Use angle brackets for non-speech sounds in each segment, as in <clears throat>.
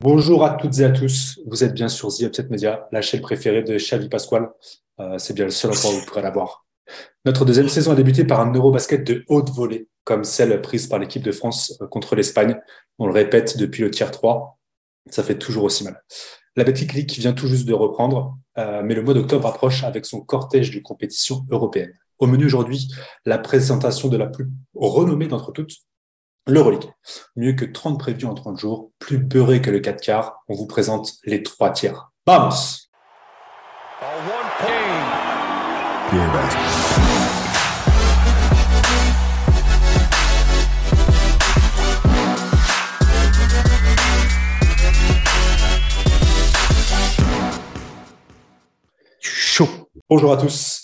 Bonjour à toutes et à tous. Vous êtes bien sur The Upset Media, la chaîne préférée de Xavi Pasquale. Euh, c'est bien le seul endroit où vous pourrez la voir. Notre deuxième saison a débuté par un Eurobasket de haute volée, comme celle prise par l'équipe de France euh, contre l'Espagne. On le répète depuis le tiers 3. Ça fait toujours aussi mal. La Betclic League vient tout juste de reprendre, euh, mais le mois d'octobre approche avec son cortège de compétitions européennes. Au menu aujourd'hui, la présentation de la plus renommée d'entre toutes, L'Euroleague, mieux que 30 prévus en 30 jours, plus beurré que le 4 quarts, on vous présente les 3 tiers. Vamos Chaud. Bonjour à tous.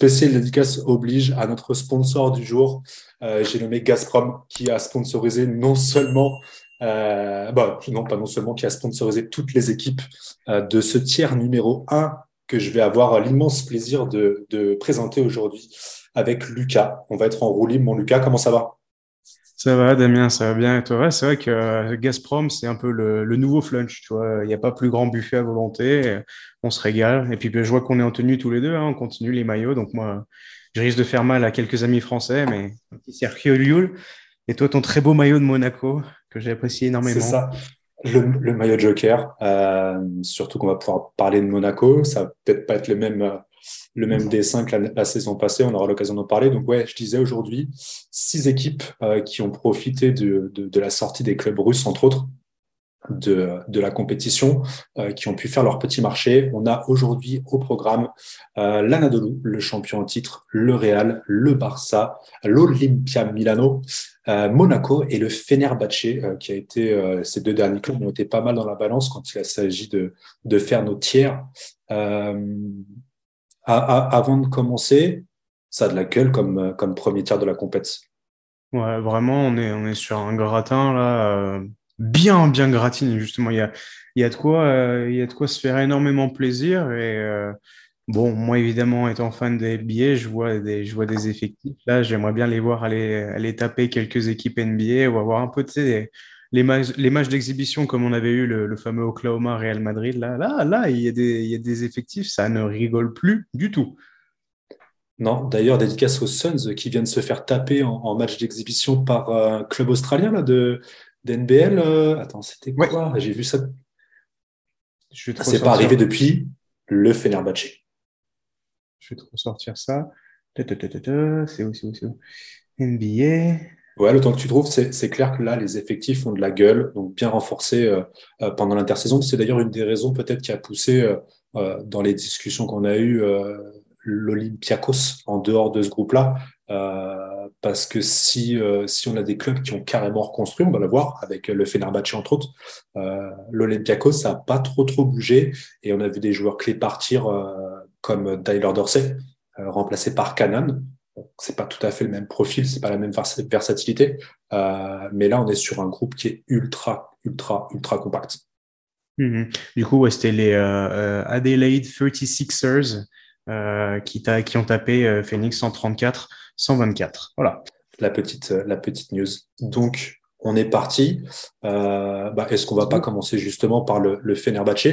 Spécial dédicace oblige à notre sponsor du jour. Euh, j'ai nommé Gazprom, qui a sponsorisé non seulement, euh, bah, non pas non seulement, qui a sponsorisé toutes les équipes euh, de ce tiers numéro 1 que je vais avoir l'immense plaisir de, de présenter aujourd'hui avec Lucas. On va être en roue libre. Mon Lucas, comment ça va? Ça va, Damien, ça va bien. Et toi, c'est vrai que euh, Gazprom, c'est un peu le, nouveau flunch. Tu vois, il n'y a pas plus grand buffet à volonté. On se régale. Et puis, ben, je vois qu'on est en tenue tous les deux. Hein, on continue les maillots. Donc, moi, je risque de faire mal à quelques amis français, mais un petit Sergio. Et toi, ton très beau maillot de Monaco, que j'ai apprécié énormément. C'est ça. Le, maillot Joker. Euh, surtout qu'on va pouvoir parler de Monaco. Ça va peut-être pas être le même. Euh, le même dessin que la, saison passée, on aura l'occasion d'en parler. Donc ouais, je disais aujourd'hui, six équipes euh, qui ont profité de, de, la sortie des clubs russes, entre autres, de, de la compétition, euh, qui ont pu faire leur petit marché. On a aujourd'hui au programme euh, l'Anadolu, le champion en titre, le Real, le Barça, l'Olympia Milano, Monaco et le Fenerbahce, qui a été, ces deux derniers clubs ont été pas mal dans la balance quand il s'agit de, de faire nos tiers avant de commencer, ça a de la gueule comme, comme premier tiers de la compète. Ouais, vraiment, on est, on est sur un gratin là, euh, bien, bien gratiné, justement. Il y a, y, a de quoi, euh, y a de quoi se faire énormément plaisir. Et euh, bon, moi, évidemment, étant fan des billets, je vois des, je vois des effectifs. Là, j'aimerais bien les voir aller, aller taper quelques équipes NBA ou avoir un peu, tu sais, les matchs, les matchs d'exhibition comme on avait eu le, fameux Oklahoma Real Madrid, là, là, là, il y, a des, il y a des effectifs, ça ne rigole plus du tout. Non, d'ailleurs, dédicace aux Suns qui viennent se faire taper en, match d'exhibition par un club australien là, de, d'NBL. Euh, attends, c'était quoi? J'ai vu ça. C'est pas arrivé depuis le Fenerbahce. Je vais te ressortir ça. C'est où, c'est où, c'est où? NBA. Ouais, le temps que tu trouves, c'est clair que là, les effectifs ont de la gueule, donc bien renforcés euh, euh, pendant l'intersaison. C'est d'ailleurs une des raisons peut-être qui a poussé euh, dans les discussions qu'on a eues l'Olympiakos en dehors de ce groupe-là. parce que si, on a des clubs qui ont carrément reconstruit, on va le voir avec le Fenerbahce entre autres, l'Olympiakos, ça n'a pas trop trop bougé et on a vu des joueurs clés partir comme Tyler Dorsey, remplacé par Canan c'est pas tout à fait le même profil, c'est pas la même versatilité, euh, mais là on est sur un groupe qui est ultra, ultra, ultra compact. Mhm. Du coup, c'était les euh, euh, Adelaide 36ers qui, qui, ont tapé Phoenix 134, 124. Voilà. La petite, la petite news. Donc, on est parti. Euh, bah, Est-ce qu'on va pas commencer justement par le, le Fenerbahce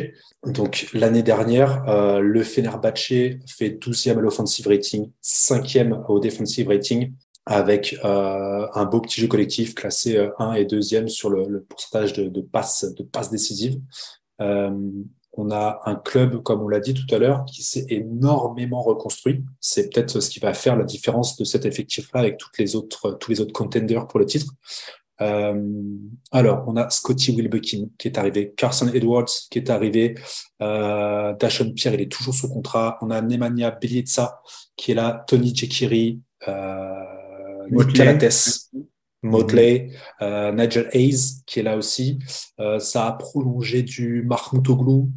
Donc l'année dernière, euh, le Fenerbahce fait 12e à l'offensive rating, 5e au defensive rating, avec euh, un beau petit jeu collectif classé 1 et 2e sur le, le pourcentage de, de, passes de passes décisives. Euh, on a un club, comme on l'a dit tout à l'heure, qui s'est énormément reconstruit. C'est peut-être ce qui va faire la différence de cet effectif-là avec toutes les autres, tous les autres contenders pour le titre. Euh, alors, on a Scotty Wilbekin qui est arrivé, Carson Edwards qui est arrivé, euh, Dashon Pierre, il est toujours sous contrat. On a Nemanja Bjelica qui est là, Tony Jekiri, euh, Nick Motley, euh, Nigel Hayes qui est là aussi. Euh, ça a prolongé du Marc Moutoglou,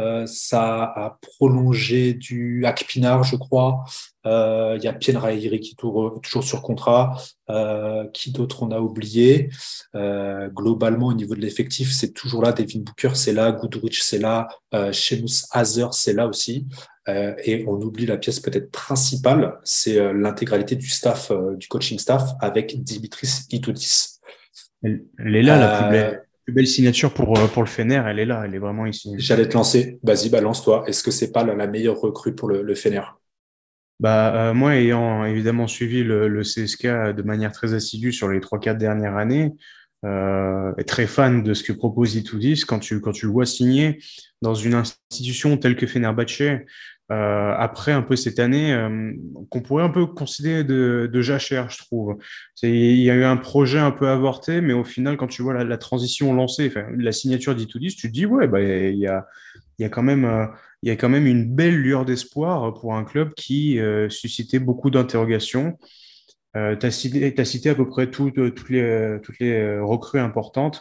euh, ça a prolongé du Akpinar, je crois. Euh, il y a Pien Rairi qui est toujours, sur contrat. Euh, qui d'autre on a oublié? Globalement, au niveau de l'effectif, c'est toujours là. Devin Booker, c'est là. Goodrich, c'est là. Sheamus Hazer, c'est là aussi. et on oublie la pièce peut-être principale, c'est l'intégralité du staff, du coaching staff avec Dimitris Itoudis. Elle est là, la plus belle plus belle signature pour, pour le Fener, elle est là, elle est vraiment ici. J'allais te lancer. Vas-y, balance-toi. Est-ce que c'est pas la, meilleure recrue pour le, le Fener? Bah, moi, ayant évidemment suivi le, le, CSK de manière très assidue sur les 3-4 dernières années, euh, est très fan de ce que propose Itoudis, quand tu, quand tu le vois signer dans une institution telle que Fenerbahce, euh, après un peu cette année, euh, qu'on pourrait un peu considérer de, de jachère, je trouve. Il y a eu un projet un peu avorté, mais au final, quand tu vois la, transition lancée, la signature d'Itoudis, tu te dis, ouais, bah, il y a, quand même, euh, y a quand même une belle lueur d'espoir pour un club qui euh, suscitait beaucoup d'interrogations. Tu as, cité à peu près toutes les, toutes les recrues importantes.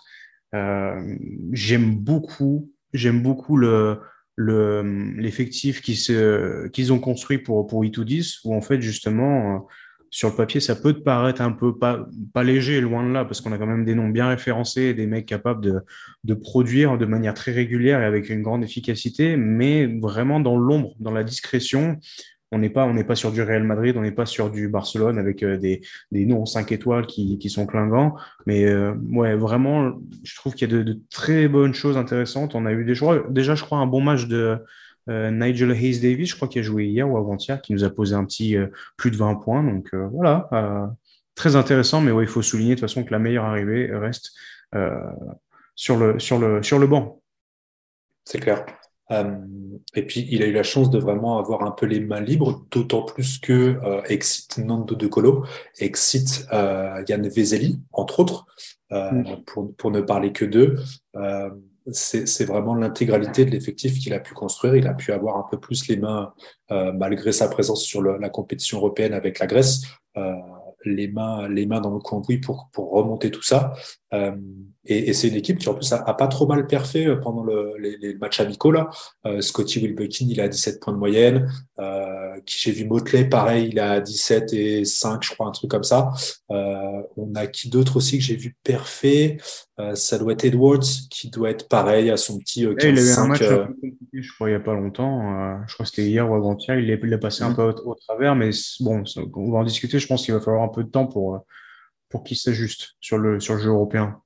J'aime beaucoup, j'aime beaucoup le, l'effectif le, qu'ils ont construit pour, pour I210, où en fait, justement, sur le papier, ça peut te paraître un peu pas, pas léger, loin de là, parce qu'on a quand même des noms bien référencés, des mecs capables de, de produire de manière très régulière et avec une grande efficacité, mais vraiment dans l'ombre, dans la discrétion. On n'est pas, sur du Real Madrid, on n'est pas sur du Barcelone avec euh, des, des noms 5 étoiles qui, sont clingants. Mais euh, ouais, vraiment, je trouve qu'il y a de, très bonnes choses intéressantes. On a eu déjà, déjà, je crois, un bon match de, euh, Nigel Hayes Davis, je crois qu'il a joué hier ou avant-hier, qui nous a posé un petit plus de 20 points. Donc voilà, très intéressant, mais ouais, il faut souligner de toute façon que la meilleure arrivée reste sur le banc. C'est clair. Et puis, il a eu la chance de vraiment avoir un peu les mains libres, d'autant plus que excite Nando De Colo, excite Yann Vezeli, entre autres, mm. pour, pour, ne parler que d'eux c'est vraiment l'intégralité de l'effectif qu'il a pu construire. Il a pu avoir un peu plus les mains, euh, malgré sa présence sur le, la compétition européenne avec la Grèce, euh, les, mains, les mains dans le cambouis pour, pour remonter tout ça. Euh, et, et c'est une équipe qui, en plus, a, a, pas trop mal perfait euh, pendant le, les, les, matchs amicaux. Là. Euh, Scotty Wilbekin, il a 17 points de moyenne. Euh, j'ai vu Motley, pareil, il a 17 et 5, je crois, un truc comme ça. Euh, on a qui d'autre aussi que j'ai vu euh, Ça doit être Edwards, qui doit être pareil à son petit 15 Il a eu un match un peu compliqué, je crois, il n'y a pas longtemps. je crois que c'était hier ou avant-hier. Il est passé un mm. peu au, au, travers, mais bon, on va en discuter. Je pense qu'il va falloir un peu de temps pour, pour qu'il s'ajuste sur le, sur le jeu européen.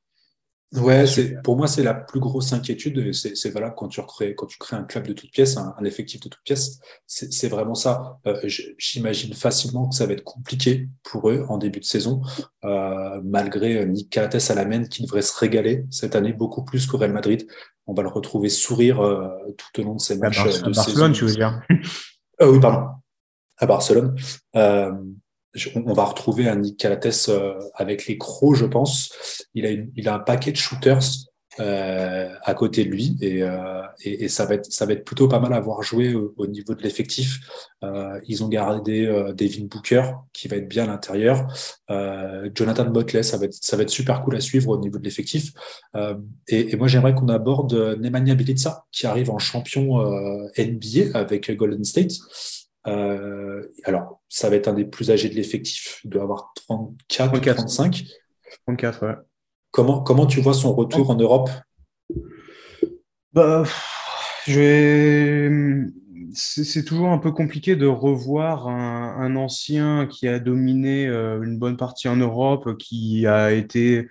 Ouais, pour moi c'est la plus grosse inquiétude. C'est valable quand tu crées quand tu crées un club de toutes pièces, un, effectif de toutes pièces. C'est vraiment ça. Euh, J'imagine facilement que ça va être compliqué pour eux en début de saison, euh, malgré Nick Calates à la main qui devrait se régaler cette année beaucoup plus qu'au Real Madrid. On va le retrouver sourire euh, tout au long de ces matchs à de Barcelone, tu veux dire? Euh, Oui, pardon. À Barcelone. On va retrouver un Nick Calates euh, avec les crocs, je pense. Il a, un paquet de shooters euh, à côté de lui et, euh, ça, va être, plutôt pas mal à voir jouer au, niveau de l'effectif. Ils ont gardé Devin Booker qui va être bien à l'intérieur. Jonathan Botley, ça va, être, super cool à suivre au niveau de l'effectif. Et, et, moi, j'aimerais qu'on aborde Nemanja Bjelica qui arrive en champion NBA avec Golden State. Euh, alors, ça va être un des plus âgés de l'effectif. Il doit avoir 34, 34. 35. 34, ouais. Comment, comment tu vois son retour en Europe? Bah, je C'est toujours un peu compliqué de revoir un, un, ancien qui a dominé euh, une bonne partie en Europe, qui a été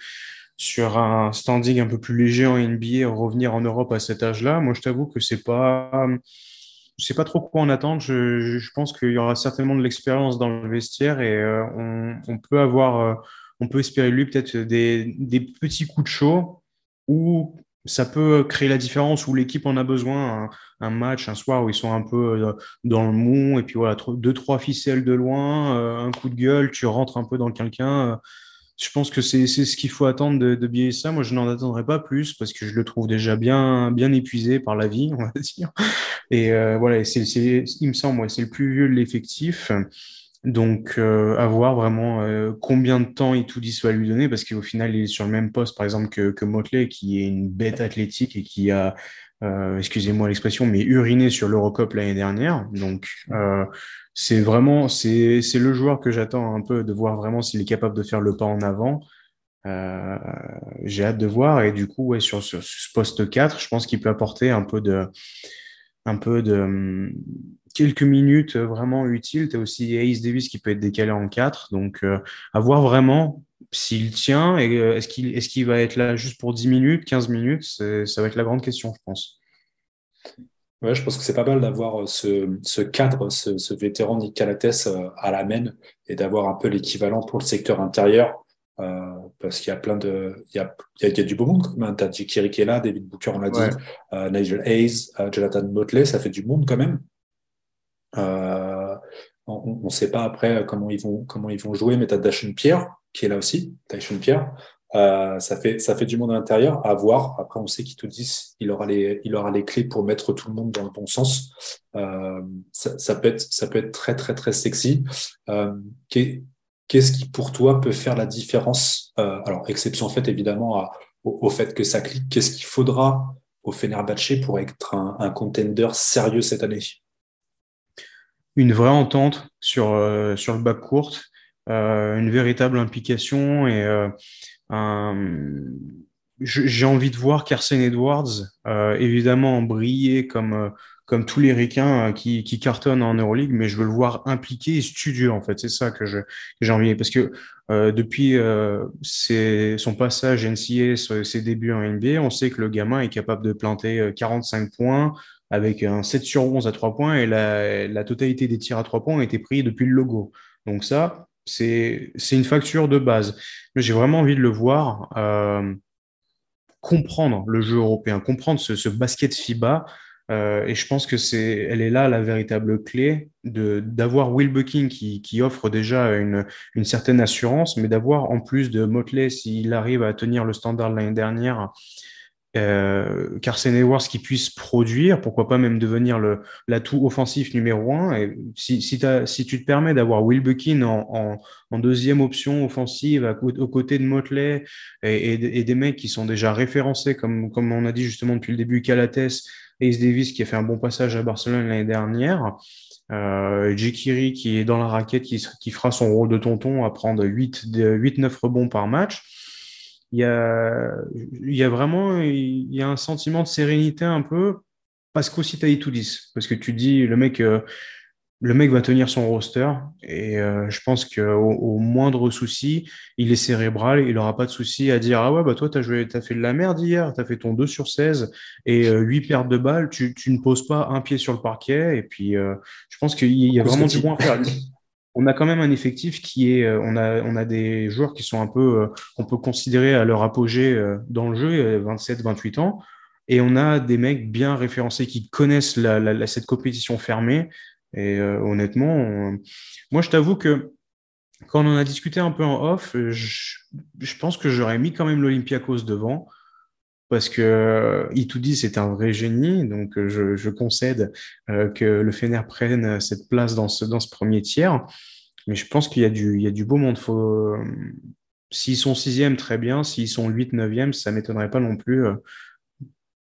sur un standing un peu plus léger en NBA, revenir en Europe à cet âge-là. Moi, je t'avoue que c'est pas je sais pas trop quoi en attendre. Je, pense qu'il y aura certainement de l'expérience dans le vestiaire et euh, on, peut avoir, euh, on peut espérer lui peut-être des, des, petits coups de chaud où ça peut créer la différence où l'équipe en a besoin. Un, un, match, un soir où ils sont un peu euh, dans le mou et puis voilà, deux, trois ficelles de loin, un coup de gueule, tu rentres un peu dans quelqu'un je pense que c'est ce qu'il faut attendre de, de ça. Moi, je n'en attendrai pas plus parce que je le trouve déjà bien, bien épuisé par la vie, <laughs> on va dire. Et euh, voilà, c'est, il me semble, c'est le plus vieux de l'effectif. Donc, euh, à voir vraiment euh, combien de temps Itoudis va lui donner, parce qu'au final, il est sur le même poste, par exemple, que, que Motley, qui est une bête athlétique et qui a, euh, excusez-moi l'expression, mais uriné sur l'Eurocup l'année dernière. Donc, euh, c'est vraiment, c'est, le joueur que j'attends un peu de voir vraiment s'il est capable de faire le pas en avant. Euh, j'ai hâte de voir et du coup, ouais, sur, sur, ce poste 4, je pense qu'il peut apporter un peu de, un peu de, quelques minutes vraiment utiles. Tu as aussi Ace Davis qui peut être décalé en 4. Donc, à voir vraiment s'il tient et est-ce qu'il est qu'il va être là juste pour 10 minutes, 15 minutes? Ça va être la grande question, je pense. Ouais, je pense que c'est pas mal d'avoir ce, ce, cadre, ce, ce vétéran Nick Calates à la main et d'avoir un peu l'équivalent pour le secteur intérieur euh, parce qu'il y a plein de, il y a, il y a, du beau monde. Hein. T'as Kiri qui est là, David Booker, on l'a dit, euh, Nigel Hayes, euh, Jonathan Motley, ça fait du monde quand même. On ne sait pas après comment ils vont, comment ils vont jouer, mais t'as Dashan Pierre qui est là aussi, Dashan Pierre. ça fait ça fait du monde à l'intérieur à voir. Après, on sait qu'il dit, il aura les clés pour mettre tout le monde dans le bon sens. ça, ça, peut être ça peut être très très très sexy. Qu'est-ce qui, pour toi, peut faire la différence euh, Alors, exception faite évidemment au, fait que ça clique. Qu'est-ce qu'il faudra au Fenerbahce pour être un, contender sérieux cette année? Une vraie entente sur, euh, sur le bac court, euh, une véritable implication et un j'ai envie de voir Carson Edwards, évidemment, briller comme, comme tous les ricains euh, qui, qui, cartonnent en Euroleague, mais je veux le voir impliqué et studieux, en fait. C'est ça que j'ai envie. Parce que euh, depuis euh, son passage NCA, ses débuts en NBA, on sait que le gamin est capable de planter 45 euh, points avec un 7 sur 11 à 3 points et la, totalité des tirs à 3 points a été pris depuis le logo. Donc ça, c'est une facture de base. J'ai vraiment envie de le voir euh, comprendre le jeu européen, comprendre ce, ce basket FIBA euh, et je pense que c'est, elle est là la véritable clé d'avoir Will Bucking qui, qui offre déjà une, une certaine assurance, mais d'avoir en plus de Motley s'il arrive à tenir le standard l'année dernière, euh, Carson Edwards qui puisse produire, pourquoi pas même devenir l'atout offensif numéro un. Et si si, si tu te permets d'avoir Will Bucking en, deuxième option offensive aux côtés de Motley et, des mecs qui sont déjà référencés comme comme on a dit justement depuis le début Calates Ace Davis qui a fait un bon passage à Barcelone l'année dernière. Euh, Jekiri qui est dans la raquette, qui, qui, fera son rôle de tonton à prendre 8-9 rebonds par match. Il y, a, y a vraiment il y a un sentiment de sérénité un peu parce qu'aussi tu as 10 parce que tu dis le mec euh, le mec va tenir son roster et euh, je pense qu'au au moindre souci, il est cérébral, il n'aura pas de souci à dire Ah ouais, bah toi, tu as, as fait de la merde hier, tu as fait ton 2 sur 16 et euh, 8 pertes de balles, tu, tu, ne poses pas un pied sur le parquet. Et puis, euh, je pense qu'il y a vraiment du bon à faire. On a quand même un effectif qui est, euh, on a, des joueurs qui sont un peu, qu'on peut considérer à leur apogée dans le jeu, 27, 28 ans. Et on a des mecs bien référencés qui connaissent cette compétition fermée, et euh, honnêtement, moi, je t'avoue que quand on en a discuté un peu en off, je, pense que j'aurais mis quand même l'Olympiakos devant parce que euh, Itoudi c'est un vrai génie, donc euh, je, concède que le Fener prenne cette place dans ce, dans ce premier tiers. Mais je pense qu'il y, a du, il y a du beau monde. Faut, s'ils sont sixième, très bien. S'ils sont huit, neuvième, ça m'étonnerait pas non plus.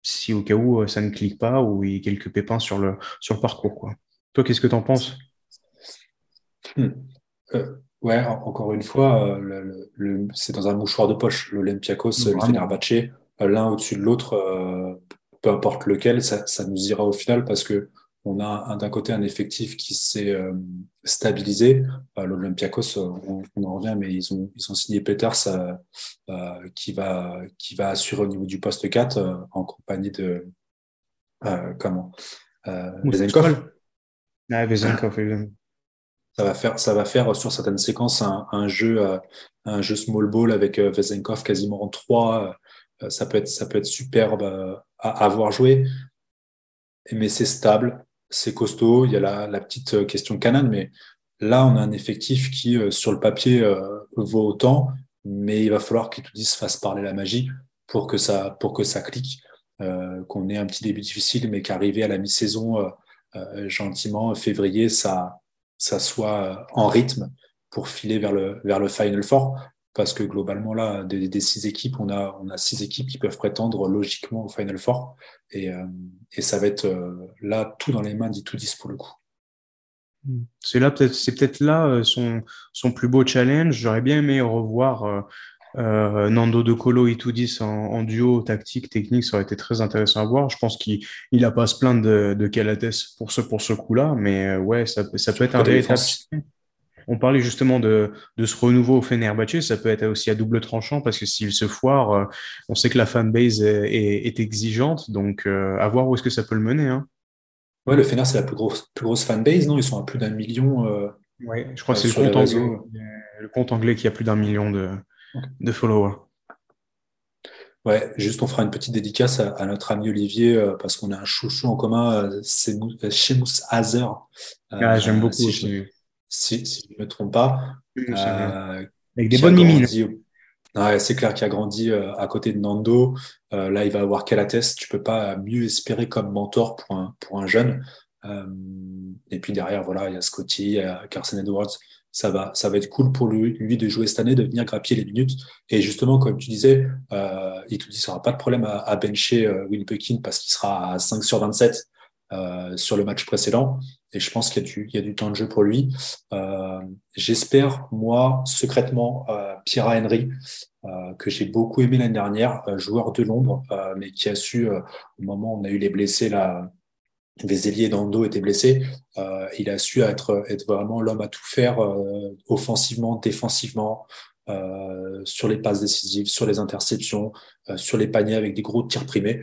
si au cas où ça ne clique pas ou il y a quelques pépins sur le, sur le parcours. Quoi. Toi, qu'est-ce que tu en penses? Hmm. euh, Ouais, encore une fois, euh, le, c'est dans un mouchoir de poche. L'Olympiakos, le Fenerbahce, euh, l'un au-dessus de l'autre, peu importe lequel, ça, nous ira au final parce que on a d'un côté un effectif qui s'est stabilisé. L'Olympiakos, on, en revient, mais ils ont, ils ont signé Peters qui, va, qui va assurer au niveau du poste 4 en compagnie de comment ah, ça va faire, ça va faire sur certaines séquences un, jeu, euh, un jeu small ball avec euh, Vezenkov quasiment en 3. Euh, ça peut être, ça peut être superbe à, avoir joué. Mais c'est stable, c'est costaud. Il y a la, la petite question Canan, mais là, on a un effectif qui, sur le papier, vaut autant, mais il va falloir qu'Itoudis fasse parler la magie pour que ça, pour que ça clique. qu'on ait un petit début difficile, mais qu'arriver à la mi-saison euh, gentiment, février, ça, ça soit euh, en rythme pour filer vers le, vers le Final Four. Parce que globalement, là, des, six équipes, on a, on a six équipes qui peuvent prétendre logiquement au Final Four. Et, euh, et ça va être là tout dans les mains d'Itoudis pour le coup. C'est là peut-être, c'est peut-être là son, son plus beau challenge. J'aurais bien aimé revoir Nando De Colo 10 en, en, duo tactique, technique, ça aurait été très intéressant à voir. Je pense qu'il n'a pas à se plaindre de, de Calates pour ce, pour ce coup-là, mais ouais, ça, ça peut être un véritable on parlait justement de, ce renouveau au Fenerbahce, ça peut être aussi à double tranchant parce que s'il se foire, euh, on sait que la fanbase est, est, exigeante, donc euh, à voir où est-ce que ça peut le mener. Hein. Ouais, le Fener, c'est la plus grosse, plus grosse fanbase, non? Ils sont à plus d'un million. Euh, ouais, je crois que c'est le compte, anglais, le compte anglais qui a plus d'un million de, de followers. Ouais, juste on fera une petite dédicace à, notre ami Olivier parce qu'on a un chouchou en commun, c'est Shemus Hazer. Ah, j'aime beaucoup aussi si, je ne me trompe pas. Euh, Avec des bonnes mimines. c'est clair qu'il a grandi euh, à côté de Nando. Euh, là, il va avoir Calates. Tu peux pas mieux espérer comme mentor pour un, pour un jeune. et puis derrière, voilà, il y a Scotty, il y a Carson Edwards. Ça va, ça va être cool pour lui, lui de jouer cette année, de venir grappiller les minutes. Et justement, comme tu disais, il te dit, ça n'aura pas de problème à, à bencher Will Buckin parce qu'il sera à 5 sur 27 sur le match précédent. Et je pense qu'il y, a du temps de jeu pour lui. Euh, j'espère, moi, secrètement, euh, Pierre Henry, euh, que j'ai beaucoup aimé l'année dernière, joueur de l'ombre, mais qui a su, au moment où on a eu les blessés, là, les ailiers d'Ando étaient blessés, il a su être vraiment l'homme à tout faire, offensivement, défensivement, sur les passes décisives, sur les interceptions, sur les paniers avec des gros tirs primés.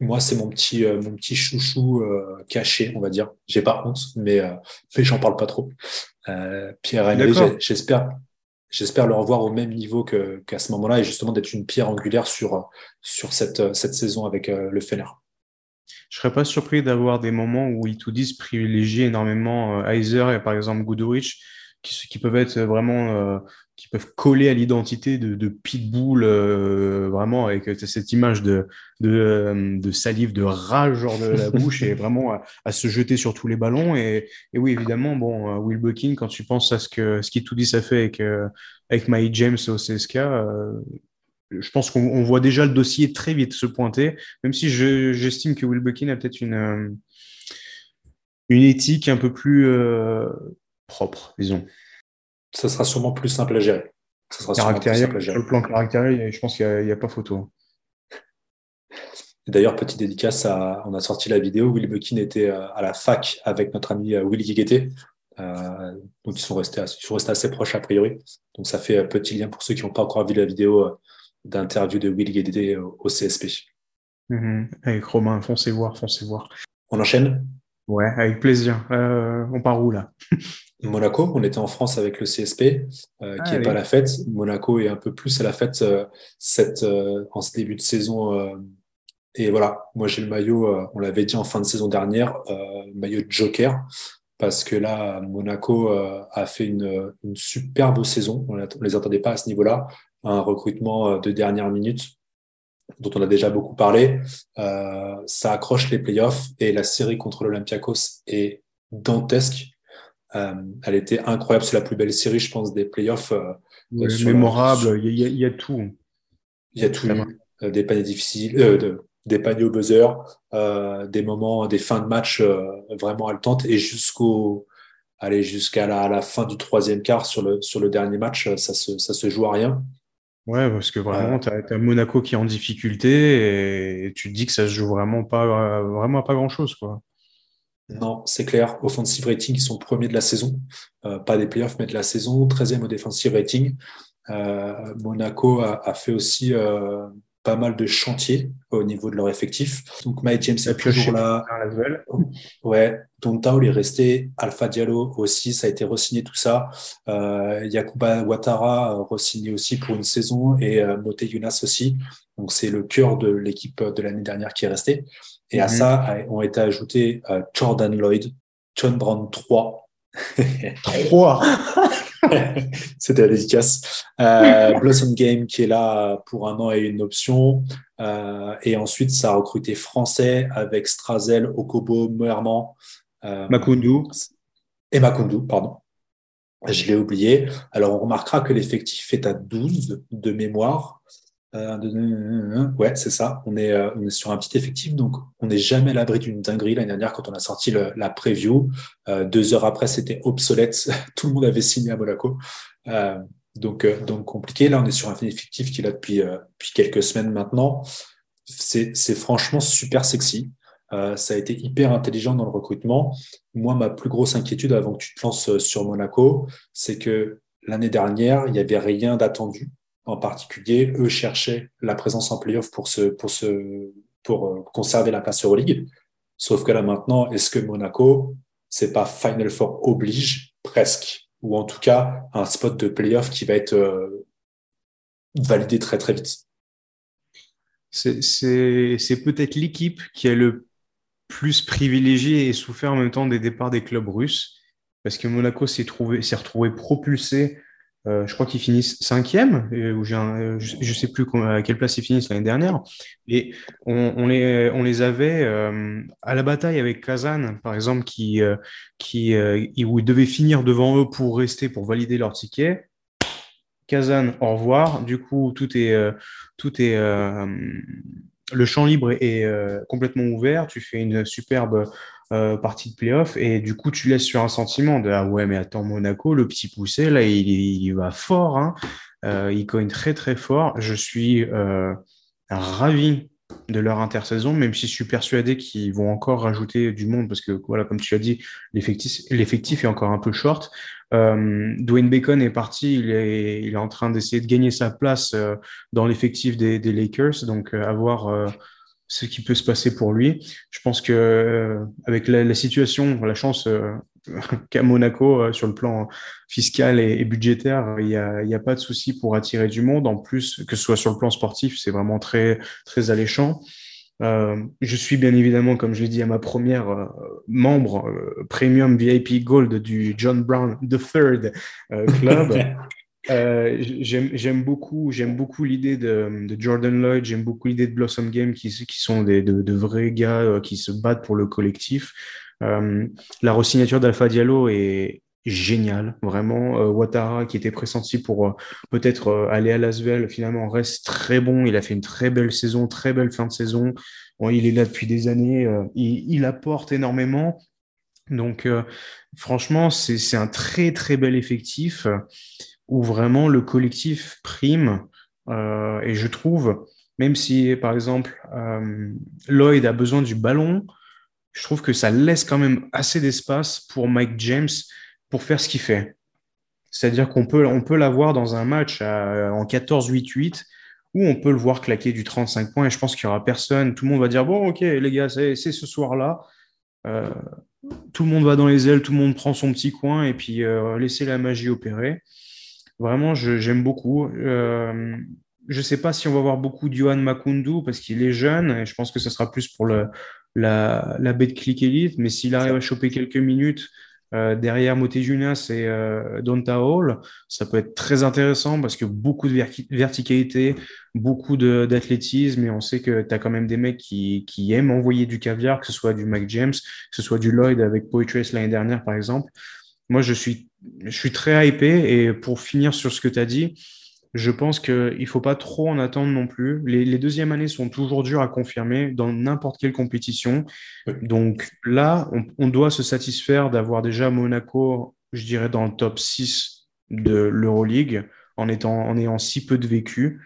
Moi, c'est mon petit, euh, mon petit chouchou euh, caché, on va dire. J'ai pas honte, mais, euh, mais j'en parle pas trop. Pierre Henry, j'espère, j'espère le revoir au même niveau qu'à ce moment-là et justement d'être une pierre angulaire sur, sur cette, cette saison avec le Fener. Je serais pas surpris d'avoir des moments où Itoudis privilégie énormément Heiser et par exemple Goodrich, qui, qui peuvent être vraiment qui peuvent coller à l'identité de, Pitbull, euh, vraiment avec cette image euh, de, salive, de rage hors de la bouche et vraiment à, se jeter sur tous les ballons. Et, oui, évidemment, bon, euh, Will Bucking, quand tu penses à ce que ce qui tout dit ça fait avec, avec My James au CSK, je pense qu'on voit déjà le dossier très vite se pointer, même si j'estime que Will Bucking a peut-être une, une éthique un peu plus propre, disons ça sera sûrement plus simple à gérer. Ça sera simple à gérer. Le plan caractériel, je pense qu'il n'y a, pas photo. D'ailleurs, petite dédicace, on a sorti la vidéo. Willy Buckin était euh, à la fac avec notre ami euh, Willy Guigueté. Euh, donc, ils sont, restés, restés assez proches a priori. Donc, ça fait un petit lien pour ceux qui n'ont pas encore vu la vidéo d'interview de Willy Guigueté au CSP. Mm-hmm. Avec Romain, foncez voir, foncez voir. On enchaîne? Ouais, avec plaisir. on part où là? <laughs> Monaco, on était en France avec le CSP, euh, qui n'est ah pas la fête. Monaco est un peu plus à la fête euh, cette, euh, en ce début de saison. et voilà, moi j'ai le maillot, on l'avait dit en fin de saison dernière, maillot de Joker, parce que là, Monaco a fait une, une, superbe saison. On ne les attendait pas à ce niveau-là. Un recrutement de dernière minute dont on a déjà beaucoup parlé. ça accroche les playoffs et la série contre l'Olympiakos est dantesque euh, elle était incroyable. C'est la plus belle série, je pense, des playoffs. Euh, mémorable. Il y, a, tout. Il y a tout. Euh, des paniers difficiles, des paniers au buzzer, des moments, des fins de match vraiment haletantes et jusqu'au aller jusqu'à la, fin du troisième quart sur le, sur le dernier match, ça se, ça se joue à rien. Ouais, parce que vraiment, tu as, Monaco qui est en difficulté et, tu te dis que ça se joue vraiment pas, vraiment pas grand chose, quoi. Non, c'est clair. Offensive rating, ils sont premiers de la saison. Euh, pas des playoffs, mais de la saison. 13e au defensive rating. Euh, Monaco a, fait aussi euh, pas mal de chantiers au niveau de leur effectif. Donc Mike James est toujours là. Ouais, Tontao est resté. Alpha Diallo aussi, ça a été re-signé tout ça. Euh, Yakuba Ouattara re-signé aussi pour une saison et euh, Mote Younas aussi. Donc c'est le cœur de l'équipe de l'année dernière qui est resté. Et à mhm. ça ont été ajoutés euh, Jordan Lloyd, John Brown 3. 3 <laughs> C'était la dédicace. Euh, Blossom Game qui est là pour un an et une option. Euh, et ensuite, ça a recruté français avec Strazel, Okobo, Moerman. Makundu. Et Makundu, pardon. Je l'ai oublié. Alors, on remarquera que l'effectif est à 12 de mémoire. Euh, ouais, c'est ça. On est, euh, on est sur un petit effectif, donc on n'est jamais à l'abri d'une dinguerie. L'année dernière, quand on a sorti la preview, euh, deux heures après, c'était obsolète. <laughs> Tout le monde avait signé à Monaco. Donc, donc compliqué. Là, on est sur un effectif qui est là depuis, depuis quelques semaines maintenant. C'est franchement super sexy. ça a été hyper intelligent dans le recrutement. Moi, ma plus grosse inquiétude avant que tu te lances sur Monaco, c'est que l'année dernière, il n'y avait rien d'attendu. En particulier, eux cherchaient la présence en playoff pour, se, pour, se, pour conserver la place Euroleague. Sauf que là maintenant, est-ce que Monaco, c'est pas Final Four oblige presque, ou en tout cas un spot de playoff qui va être euh, validé très très vite? C'est peut-être l'équipe qui a le plus privilégié et souffert en même temps des départs des clubs russes, parce que Monaco s'est retrouvé propulsé euh, je crois qu'ils finissent cinquième, euh, ou euh, je ne sais plus à quelle place ils finissent l'année dernière. Et on, les, avait à la bataille avec Kazan, par exemple, qui, qui, où ils devaient finir devant eux pour rester, pour valider leur ticket. Kazan, au revoir. Du coup, tout est, tout est, le champ libre est, complètement ouvert. Tu fais une superbe euh, partie de playoff et du coup tu laisses sur un sentiment de ah ouais mais attends Monaco le petit poussé là il, va fort hein. euh, il cogne très très fort. Je suis euh, ravi de leur intersaison même si je suis persuadé qu'ils vont encore rajouter du monde parce que voilà comme tu as dit l'effectif est encore un peu short. Dwayne Bacon est parti. Il est, il est en train d'essayer de gagner sa place dans l'effectif des, Lakers. Donc avoir ce qui peut se passer pour lui. Je pense que euh, avec la, situation, la chance euh, <laughs> qu'à Monaco euh, sur le plan fiscal et, budgétaire, il n'y a, pas de souci pour attirer du monde. En plus, que ce soit sur le plan sportif, c'est vraiment très très alléchant. je suis bien évidemment, comme je l'ai dit à ma première membre premium VIP Gold du John Brown III Club. <laughs> Euh, j'aime beaucoup, j'aime beaucoup l'idée de, de, Jordan Lloyd, j'aime beaucoup l'idée de Blossom Game qui, qui sont des, de, de, vrais gars euh, qui se battent pour le collectif. Euh, la resignature d'Alpha Diallo est géniale, vraiment. Euh, Ouattara, qui était pressenti pour euh, peut-être aller à Lasvel, finalement reste très bon. Il a fait une très belle saison, très belle fin de saison. Bon, il est là depuis des années, il, il, apporte énormément. Donc, franchement, c'est un très très bel effectif où vraiment le collectif prime. Euh, et je trouve, même si par exemple euh, Lloyd a besoin du ballon, je trouve que ça laisse quand même assez d'espace pour Mike James pour faire ce qu'il fait. C'est-à-dire qu'on peut, on peut l'avoir dans un match en 14-8-8 où on peut le voir claquer du 35 points et je pense qu'il n'y aura personne. Tout le monde va dire Bon, ok, les gars, c'est ce soir-là. Euh, tout le monde va dans les ailes, tout le monde prend son petit coin et puis euh, laisser la magie opérer. Vraiment, j'aime beaucoup. Euh, je ne sais pas si on va voir beaucoup de Johan Makundu parce qu'il est jeune et je pense que ce sera plus pour le, la, la de click elite. Mais s'il arrive à choper quelques minutes euh, derrière Motejunas et euh, Donta Hall, ça peut être très intéressant parce que beaucoup de verticalité, beaucoup d'athlétisme et on sait que tu as quand même des mecs qui, qui, aiment envoyer du caviar, que ce soit du Mike James, que ce soit du Lloyd avec Poetry l'année dernière par exemple. Moi, je suis je suis très hypé et pour finir sur ce que tu as dit, je pense qu'il ne faut pas trop en attendre non plus. Les, deuxièmes années sont toujours dures à confirmer dans n'importe quelle compétition. Donc là, on, doit se satisfaire d'avoir déjà Monaco, je dirais, dans le top 6 de l'Euroleague en, étant, en ayant si peu de vécu.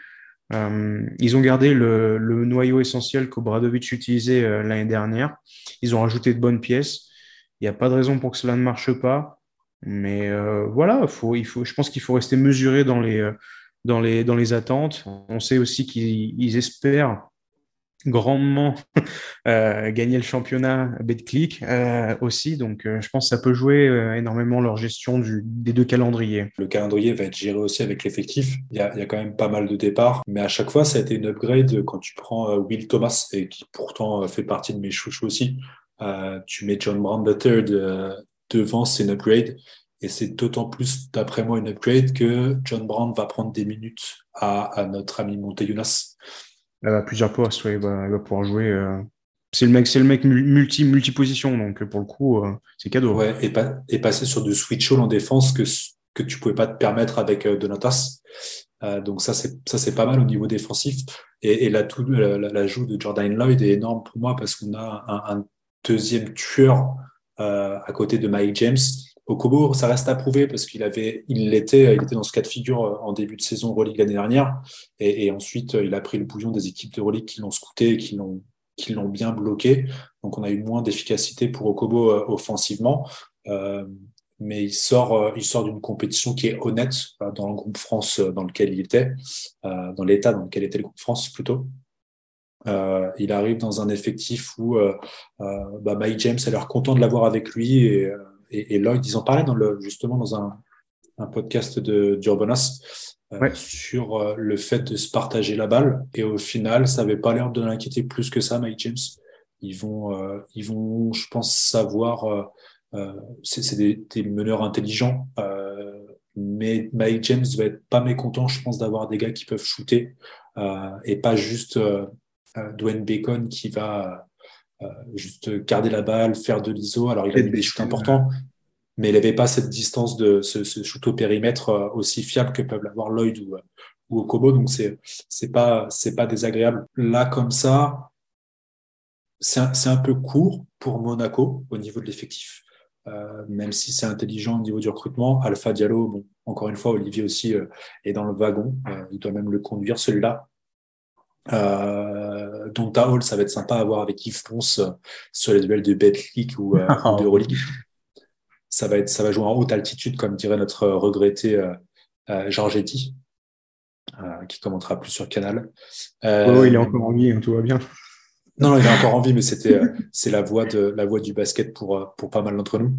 Euh, ils ont gardé le, noyau essentiel qu'Obradovic utilisait euh, l'année dernière. Ils ont rajouté de bonnes pièces. Il n'y a pas de raison pour que cela ne marche pas. Mais euh, voilà, il faut, je pense qu'il faut rester mesuré dans les, euh, dans, les, dans les attentes. On sait aussi qu'ils espèrent grandement <laughs> euh, gagner le championnat BetClick euh, aussi. Donc, je pense que ça peut jouer énormément leur gestion des deux calendriers. Le calendrier va être géré aussi avec l'effectif. Il y, a, il y, a, quand même pas mal de départs, mais à chaque fois, ça a été une upgrade quand tu prends Will Thomas, et qui pourtant fait partie de mes chouchous aussi. tu mets John Brown III devant, c'est une upgrade. Et c'est d'autant plus, d'après moi, une upgrade que John Brown va prendre des minutes à, notre ami Monteyunas. Elle a plusieurs postes, il, va, pouvoir jouer. Euh, c'est le mec, c'est le mec multi, multi-position, donc pour le coup, euh, c'est cadeau. Ouais, et, et, passer sur du switch all en défense que, que tu pouvais pas te permettre avec euh, Donatas. donc ça, c'est ça, c'est pas mal au niveau défensif. Et, et l'ajout de Jordan Lloyd est énorme pour moi parce qu'on a un, un deuxième tueur euh, à côté de Mike James. Okobo, ça reste à prouver parce qu'il avait, il l'était, il était dans ce cas de figure en début de saison Euroleague l'année dernière, et, ensuite il a pris le bouillon des équipes de Euroleague qui l'ont scouté et qui l'ont qui l'ont bien bloqué. Donc on a eu moins d'efficacité pour Okobo offensivement. Euh, mais il sort, euh, il sort d'une compétition qui est honnête euh, dans le groupe France dans lequel il était, dans l'état dans lequel était le groupe France plutôt. Il arrive dans un effectif où bah, Mike James a l'air content de l'avoir avec lui et, et, Lloyd, ils en parlaient dans le, justement dans un, un podcast de d'Urbanos sur le fait de se partager la balle et au final, ça n'avait pas l'air de l'inquiéter plus que ça, Mike James. Ils vont, ils vont, je pense, savoir euh, c'est des, des, meneurs intelligents. Euh, mais Mike James va être pas mécontent, je pense, d'avoir des gars qui peuvent shooter euh, et pas juste Dwayne Bacon qui va juste garder la balle, faire de l'ISO. Alors, il a des shoots importants, mais il n'avait pas cette distance de ce, ce, shoot au périmètre aussi fiable que peuvent l'avoir Lloyd ou, ou Okobo. Donc, c'est c'est pas désagréable. Là, comme ça, c'est un, peu court pour Monaco au niveau de l'effectif. Euh, même si c'est intelligent au niveau du recrutement. Alpha Diallo, encore une fois, Olivier aussi euh, est dans le wagon. Euh, il doit même le conduire, celui-là. Euh, Donta Hall, ça va être sympa à voir avec Yves Ponce sur les duels de Betclic ou, <laughs> ou de Euroleague. Ça va, être, ça va jouer en haute altitude, comme dirait notre regretté euh, Georgetti, qui commentera plus sur Canal. Oh, il est encore en vie, hein, tout va bien. Non, il a encore envie, mais c'était euh, <laughs> c'est la voie de la voie du basket pour euh, pour pas mal d'entre nous.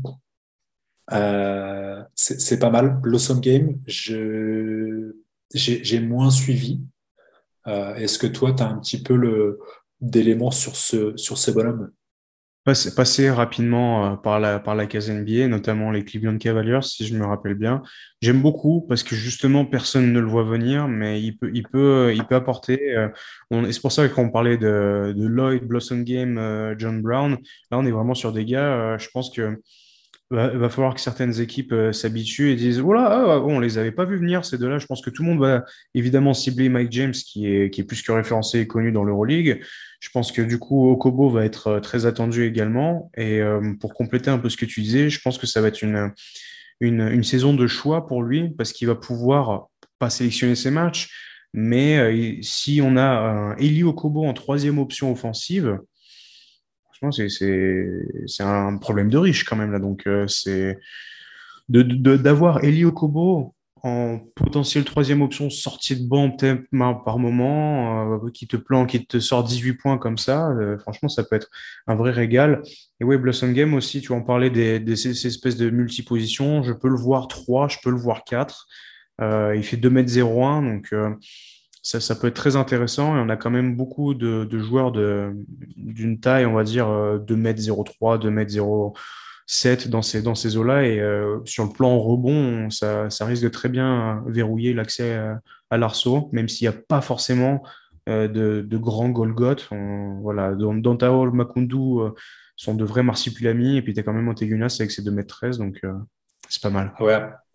Euh, c'est pas mal. Blossom Game, je j'ai moins suivi. Euh, Est-ce que toi, tu as un petit peu d'éléments sur ce sur ces bonhommes passer, rapidement euh, par la, par la case NBA, notamment les Cleveland Cavaliers, si je me rappelle bien. J'aime beaucoup parce que justement, personne ne le voit venir, mais il peut, il peut, il peut apporter. Euh, c'est pour ça que quand on parlait de, de Lloyd, Blossom Game, euh, John Brown, là, on est vraiment sur des gars, je pense que va, va falloir que certaines équipes s'habituent et disent voilà, ah, on les avait pas vus venir ces deux-là. Je pense que tout le monde va évidemment cibler Mike James qui est, qui est plus que référencé et connu dans l'Euroleague. Je pense que du coup, Okobo va être euh, très attendu également. Et euh, pour compléter un peu ce que tu disais, je pense que ça va être une, une, une saison de choix pour lui parce qu'il va pouvoir pas sélectionner ses matchs. Mais euh, si on a Eli Okobo en troisième option offensive, franchement, c'est un problème de riche quand même là. Donc, c'est d'avoir de, Eli Okobo en potentiel troisième option sortie de banc peut-être par moment, euh, qui te planque, qui te sort 18 points comme ça, euh, franchement, ça peut être un vrai régal. Et ouais, Blossom Game aussi, tu en parlais des, des ces, espèces de multipositions, je peux le voir 3, je peux le voir 4. Euh, il fait 2m01, donc ça, peut être très intéressant. Et on a quand même beaucoup de, joueurs d'une taille, on va dire, 2m03, 2m0. 7 dans ces, dans ces eaux-là. Et euh, sur le plan rebond, ça, ça, risque de très bien verrouiller l'accès à, l'arceau, même s'il n'y a pas forcément euh, de, grands Golgoth. voilà, Dantaol, Makundu euh, sont de vrais marsipulami. Et puis tu as quand même Montegunas avec ses 2m13, donc c'est pas mal.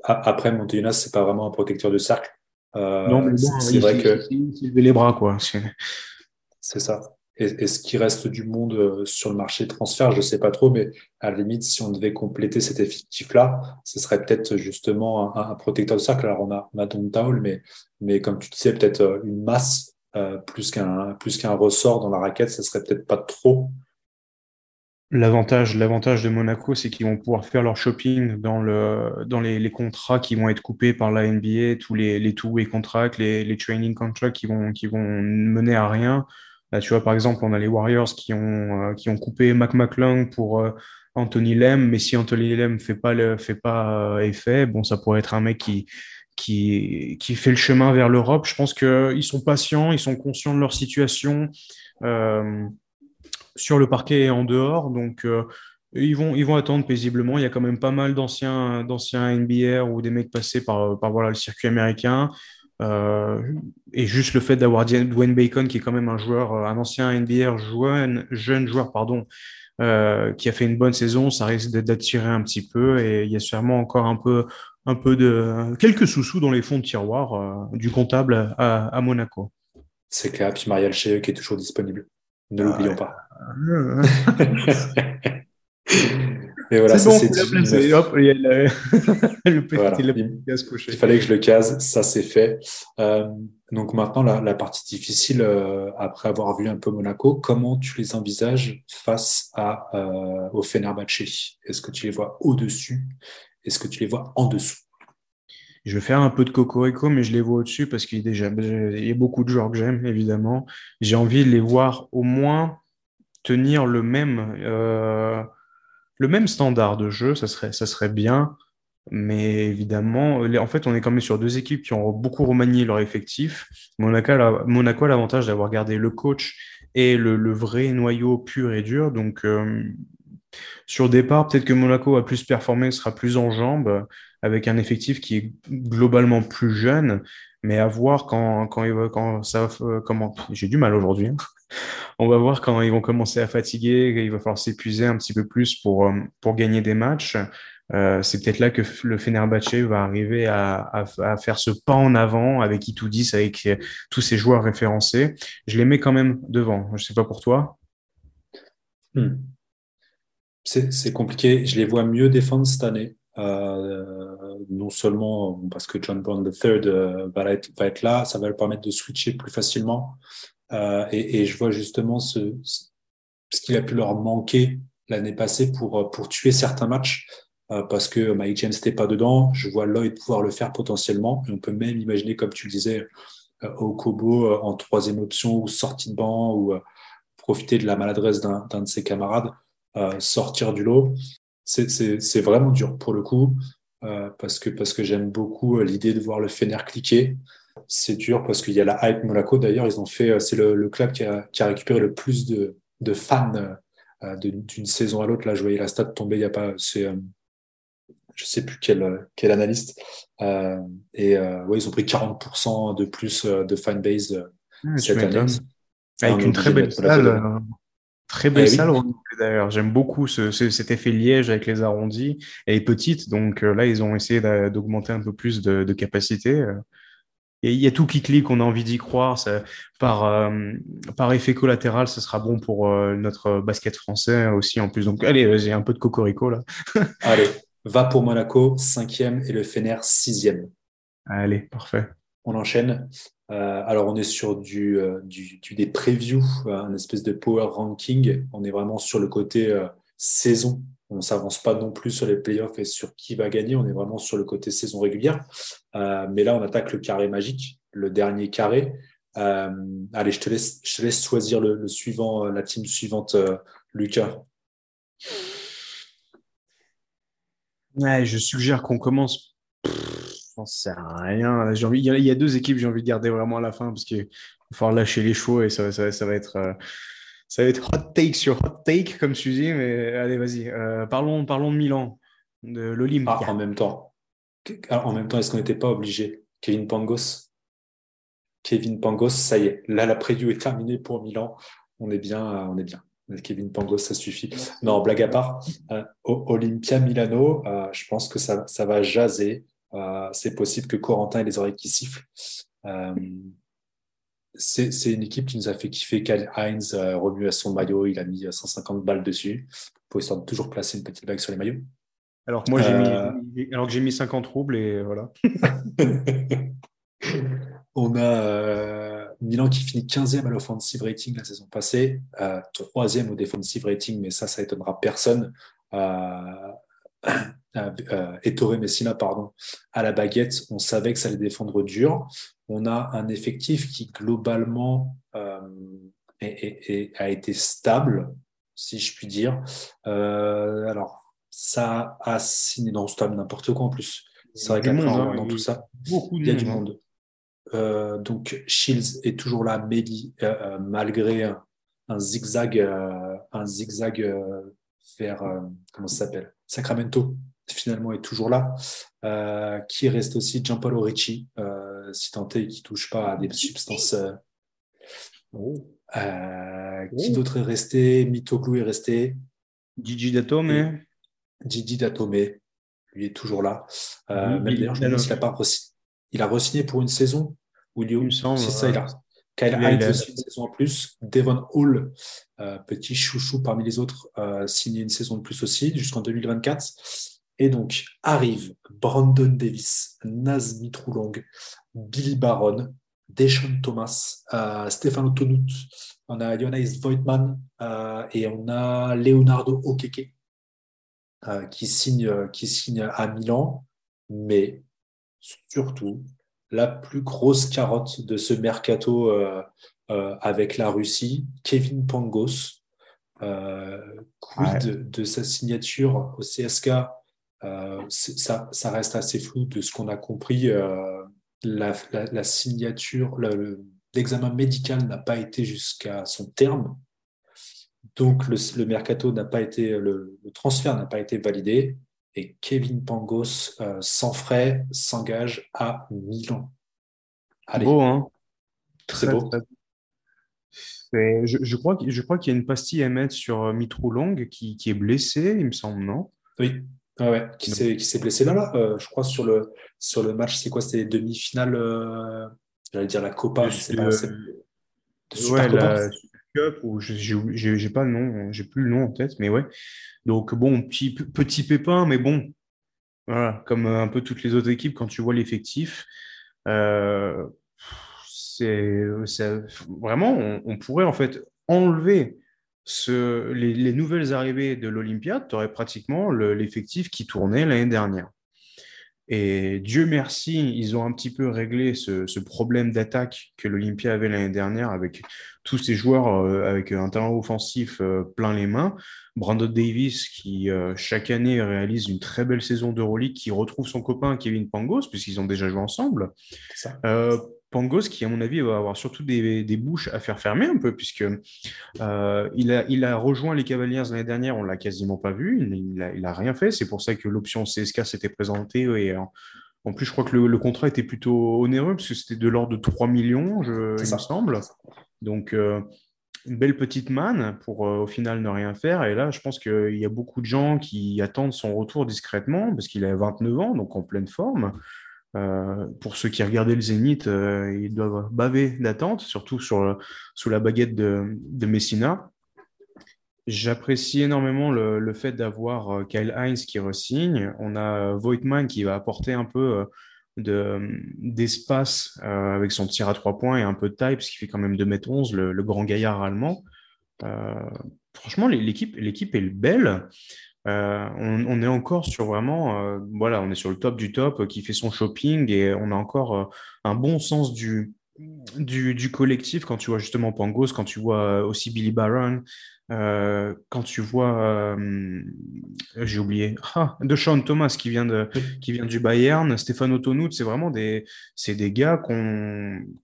Après Montegunas, c'est pas vraiment un protecteur de cercle. Non, mais c'est vrai que. Les bras, quoi. C'est ça. Est-ce qu'il reste du monde euh, sur le marché de transfert Je ne sais pas trop, mais à la limite, si on devait compléter cet effectif-là, ce serait peut-être justement un, protecteur de cercle. Alors, on a, on a Taul, mais, mais comme tu disais, peut-être euh, une masse euh, plus qu'un plus qu'un ressort dans la raquette, ce serait peut-être pas trop. L'avantage, l'avantage de Monaco, c'est qu'ils vont pouvoir faire leur shopping dans, le, dans les, les, contrats qui vont être coupés par la NBA, tous les, les two-way contracts, les, les training contracts qui vont, qui vont mener à rien tu vois, par exemple, on a les Warriors qui ont, euh, qui ont coupé Mac McClung pour euh, Anthony Lem, mais si Anthony Lem fait pas le, fait pas euh, effet, bon, ça pourrait être un mec qui, qui, qui fait le chemin vers l'Europe. Je pense qu'ils sont patients, ils sont conscients de leur situation sur le parquet et en dehors, donc ils vont, ils vont attendre paisiblement. Il y a quand même pas mal d'anciens, d'anciens NBA ou des mecs passés par, par voilà, le circuit américain. Euh, et juste le fait d'avoir Dwayne Bacon, qui est quand même un joueur, euh, un ancien NBA jeune, jeune joueur, pardon, euh, qui a fait une bonne saison, ça risque d'attirer un petit peu. Et il y a sûrement encore un peu, un peu de quelques sous-sous dans les fonds de tiroir du comptable à, Monaco. C'est clair. Puis Marielle Cheye qui est toujours disponible. Ne l'oublions pas. <laughs> Et voilà, c'est ça bon, c'est il. Hop, <laughs> le... petit, Voilà. fallait que je le case, ça c'est fait. Euh, donc maintenant, la, la partie difficile, euh, après avoir vu un peu Monaco, comment tu les envisages face à, euh, au Fenerbahçe? Est-ce que tu les vois au-dessus? Est-ce que tu les vois en dessous? Je vais faire un peu de cocorico, mais je les vois au-dessus parce qu'il y a beaucoup de joueurs que j'aime, évidemment. J'ai envie de les voir au moins tenir le même, euh, le même standard de jeu, ça serait, ça serait bien. Mais évidemment, en fait, on est quand même sur deux équipes qui ont beaucoup remanié leur effectif. Monaco, a l'avantage d'avoir gardé le coach et le, le vrai noyau pur et dur. Donc, euh, sur départ, peut-être que Monaco a plus performé, sera plus en jambes, avec un effectif qui est globalement plus jeune. Mais à voir quand, quand, quand ça euh, j'ai du mal aujourd'hui. hein. <laughs> On va voir quand ils vont commencer à fatiguer, il va falloir s'épuiser un petit peu plus pour, euh, pour gagner des matchs. Euh, c'est peut-être là que le Fenerbahçe va arriver à, à, faire ce pas en avant avec Itoudis, avec tous ces joueurs référencés. Je les mets quand même devant. Je sais pas pour toi. Hmm. C'est compliqué. Je les vois mieux défendre cette année. Non seulement parce que John Brown III euh, va être, va être là, ça va leur permettre de switcher plus facilement. Euh, et, je vois justement ce, ce qu'il a pu leur manquer l'année passée pour, euh, pour tuer certains matchs. parce que Mike James n'était pas dedans. Je vois Lloyd pouvoir le faire potentiellement. Et on peut même imaginer, comme tu le disais, Okobo en troisième option ou sortie de banc ou profiter de la maladresse d'un de ses camarades, sortir du lot. C'est vraiment dur pour le coup, euh, parce que, parce que j'aime beaucoup euh, l'idée de voir le Fener cliquer. C'est dur parce qu'il y a la hype Monaco. D'ailleurs, ils ont fait, euh, c'est le, le club qui a, qui a récupéré le plus de, de fans euh, de- d'une saison à l'autre. Là, je voyais la stat tomber il y a pas, c'est, euh, je sais plus quel, quel analyste. Et ouais, ils ont pris 40% de plus de fanbase cette année. Avec une très belle salle. Très belle Eh salle d'ailleurs. J'aime beaucoup ce, ce- cet effet liège avec les arrondis. Elle est petite, donc euh, là, ils ont essayé d'a- d'augmenter un peu plus de, de capacité. euh. Et il y a tout qui clique, on a envie d'y croire. Ça, par, euh, par effet collatéral, ce sera bon pour euh, notre basket français aussi en plus. Donc, allez, j'ai un peu de cocorico là. <laughs> Allez, va pour Monaco, cinquième, et le Fener, sixième. Allez, parfait. On enchaîne. Euh, alors, on est sur du, euh, des previews, euh, un espèce de power ranking. On est vraiment sur le côté saison. On ne s'avance pas non plus sur les playoffs et sur qui va gagner. On est vraiment sur le côté saison régulière. Mais là, on attaque le carré magique, le dernier carré. Allez, je te laisse, choisir le, suivant, la team suivante, Lucas. Je suggère qu'on commence. J'en sais rien. J'ai envie... il, y a, il y a deux équipes j'ai envie de garder vraiment à la fin parce qu'il va falloir lâcher les chevaux et ça, va être, euh, ça va être hot take sur hot take, comme tu dis. Mais allez, vas-y. Euh, parlons, parlons de Milan, de l'Olympe. Ah, en même temps. Même temps, est-ce qu'on n'était pas obligé? Kevin Pangos Kevin Pangos, ça y est. Là, la preview est terminée pour Milan. On est bien, euh, on est bien. Kevin Pangos, ça suffit. Non, blague à part, euh, Olympia Milano, je pense que ça, ça va jaser. Euh, c'est possible que Corentin ait les oreilles qui sifflent. Euh, c'est une équipe qui nous a fait kiffer. Kyle Heinz euh, remu à son maillot, il a mis 150 balles dessus pour histoire de toujours placer une petite bague sur les maillots. Alors que moi, j'ai Euh, mis, alors que j'ai mis 50 roubles et voilà. <laughs> On a euh, Milan qui finit 15e à l'offensive rating la saison passée, euh, 3e au defensive rating, mais ça, ça étonnera personne. <clears throat> Euh, euh, Ettore Messina, pardon, à la baguette, on savait que ça allait défendre dur. On a un effectif qui globalement euh, est- est- est- a été stable, si je puis dire. Euh, alors, ça a signé dans stable n'importe quoi en plus. C'est vrai qu'après, hein, il- tout ça, il y a du monde. Euh, donc Shields est toujours là, Mehdi, euh, euh, malgré un, un zigzag, euh, un zigzag vers euh, comment ça s'appelle? Sacramento. Finalement, est toujours là. Euh, qui reste aussi Gianpaolo Ricci, euh, si tant est qu'il touche pas à des substances. euh, euh, Qui Oh. d'autre est resté? Mitoglu est resté. Gigi Dato, mais Didi Datome, lui est toujours là. Euh, Oui, même il- d'ailleurs, je me demande s'il a pas il a re-signé pour une saison il, il semble. c'est ça, il a, Kyle Hines aussi une saison en plus. Devon Hall, petit chouchou parmi les autres, signé une saison de plus aussi jusqu'en 2024. Et donc arrive Brandon Davis, Naz Mitroulong, Billy Baron, Deshaun Thomas, euh, Stefano Tonut, on a Jonas Voigtman euh, et on a Leonardo Okeke euh, qui, signe, qui signe à Milan. Mais surtout, la plus grosse carotte de ce mercato avec la Russie, Kevin Pangos, quid de sa signature au CSK ça, ça, reste assez flou de ce qu'on a compris la, signature, l'examen médical n'a pas été jusqu'à son terme. Donc le, mercato n'a pas été, le, transfert n'a pas été validé et Kevin Pangos, euh, sans frais, s'engage à Milan. Allez. Beau, hein? Très, beau. Je, je, crois, je crois qu'il y a une pastille à mettre sur euh, Mitrou Long qui, qui, est blessé, il me semble, non? Oui, ah ouais, qui s'est blessé là, là euh, je crois, sur le, sur le match. C'est quoi C'était les demi-finales euh, J'allais dire la Copa, je sais pas. ouais, la Cup, ou j'ai pas le nom, j'ai plus le nom en tête, mais ouais. Donc, bon, petit, petit pépin, mais bon, voilà, comme euh, un peu toutes les autres équipes, quand tu vois l'effectif, c'est vraiment, on, on, pourrait en fait enlever les, nouvelles arrivées de l'Olympiade, tu aurais pratiquement l'effectif qui tournait l'année dernière. Et Dieu merci, ils ont un petit peu réglé ce, problème d'attaque que l'Olympia avait l'année dernière avec tous ces joueurs euh, avec un talent offensif euh, plein les mains. Brandon Davis qui euh, chaque année réalise une très belle saison d'Euroleague, qui retrouve son copain Kevin Pangos puisqu'ils ont déjà joué ensemble. Ça. Pangos, qui à mon avis va avoir surtout des, bouches à faire fermer un peu, puisque euh, il, a, il a rejoint les Cavaliers l'année dernière, on l'a quasiment pas vu, il, il, a, rien fait. C'est pour ça que l'option CSK s'était présentée et en plus, je crois que le, contrat était plutôt onéreux, parce que c'était de l'ordre de 3 millions, je, il me semble. Donc, euh, une belle petite manne pour euh, au final ne rien faire. Et là, je pense qu'il y a beaucoup de gens qui attendent son retour discrètement, parce qu'il a 29 ans, donc en pleine forme. Euh, pour ceux qui regardaient le Zénith, euh, ils doivent baver d'attente, surtout sur, sous la baguette de, Messina. J'apprécie énormément le, fait d'avoir euh, Kyle Heinz qui resigne. On a Voigtman qui va apporter un peu d'espace avec son tir à trois points et un peu de taille, parce qu'il fait quand même 2m11, le, le grand gaillard allemand. franchement, l'équipe est belle. Euh, on, est encore sur vraiment, euh, voilà, on est sur le top du top euh, qui fait son shopping et on a encore un bon sens du, du, collectif. Quand tu vois justement Pangos, quand tu vois aussi Billy Baron, quand tu vois, j'ai oublié, ah, de Sean Thomas qui vient, de, qui vient du Bayern, Stéphane Tonut, c'est vraiment des, c'est des gars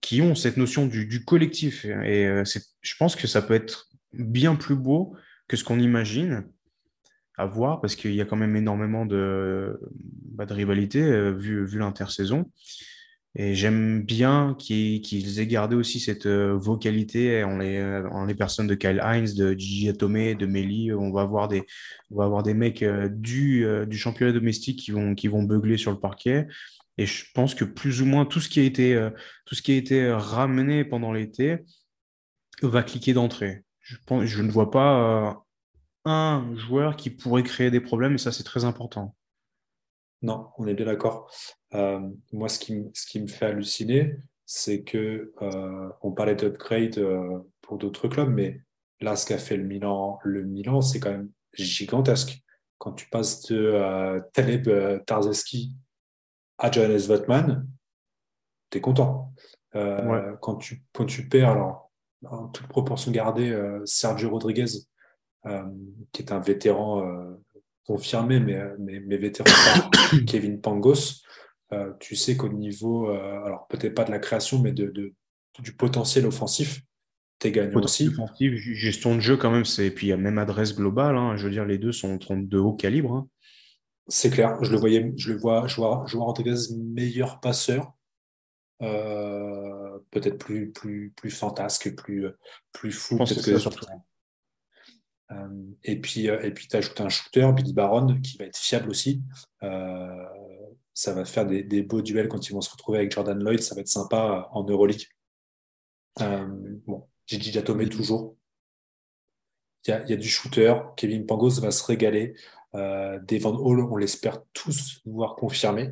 qui ont cette notion du, du collectif. Et je pense que ça peut être bien plus beau que ce qu'on imagine à voir parce qu'il y a quand même énormément de, bah, de rivalité euh, vu, vu l'intersaison. Et j'aime bien qu'ils aient gardé aussi cette euh, vocalité en les, en les personnes de Kyle Hines, de Gigi Atome, de Melly. On va avoir des, on va avoir des mecs euh, du, du championnat domestique qui vont, qui vont beugler sur le parquet. Et je pense que plus ou moins tout ce qui a été, tout ce qui a été ramené pendant l'été va cliquer d'entrée. Je, pense, je ne vois pas un joueur qui pourrait créer des problèmes, et ça, c'est très important. Non, on est bien d'accord. Euh, moi, ce qui, ce qui me fait halluciner, c'est que euh, on parlait d'upgrade euh, pour d'autres clubs, mais là, ce qu'a fait le Milan, le Milan, c'est quand même gigantesque. Quand tu passes de Taleb Tarzeski à Johannes Votman, tu es content. quand, tu, quand tu perds, alors, en toute proportion gardée, Sergio Rodriguez, qui est un vétéran euh, confirmé, mais, euh, mais, mais vétéran <coughs> Kevin Pangos, tu sais qu'au niveau, alors peut-être pas de la création, mais de, de du potentiel offensif, tu es gagnant aussi. Offensif, gestion de jeu quand même, et puis il y a même adresse globale, hein. je veux dire, les deux sont de haut calibre. Hein. C'est clair, je le voyais, je le vois, je vois, je vois Rodriguez meilleur passeur, peut-être plus, plus, plus fantasque, plus, plus fou. Peut-être que, surtout. Euh, et puis, euh, et puis tu ajoutes un shooter, Billy Baron, qui va être fiable aussi. Euh, ça va faire des, beaux duels quand ils vont se retrouver avec Jordan Lloyd. Ça va être sympa en Euroleague. bon, Gigi toujours. Il y, a, il y, a, du shooter. Kevin Pangos va se régaler. Euh, Devon Hall, on l'espère tous voir confirmé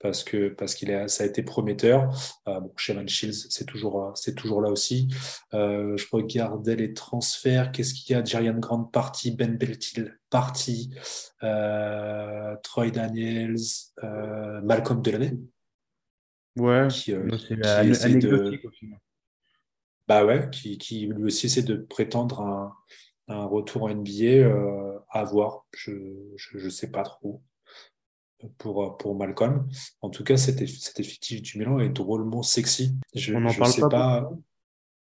parce que parce qu'il a ça a été prometteur. Euh, bon, Shevan Shields, c'est toujours c'est toujours là aussi. Euh, je regardais les transferts. Qu'est-ce qu'il y a? Jarian Grant parti, Ben Beltil parti, euh, Troy Daniels, euh, Malcolm Delaney. Ouais. Qui, euh, qui essaie de bah ouais, qui, qui, lui aussi essaie de prétendre un, un retour en NBA euh, à voir. Je ne sais pas trop pour, pour Malcolm. En tout cas, cet, cet effectif du Milan est drôlement sexy. Je, on n'en parle pas, pas...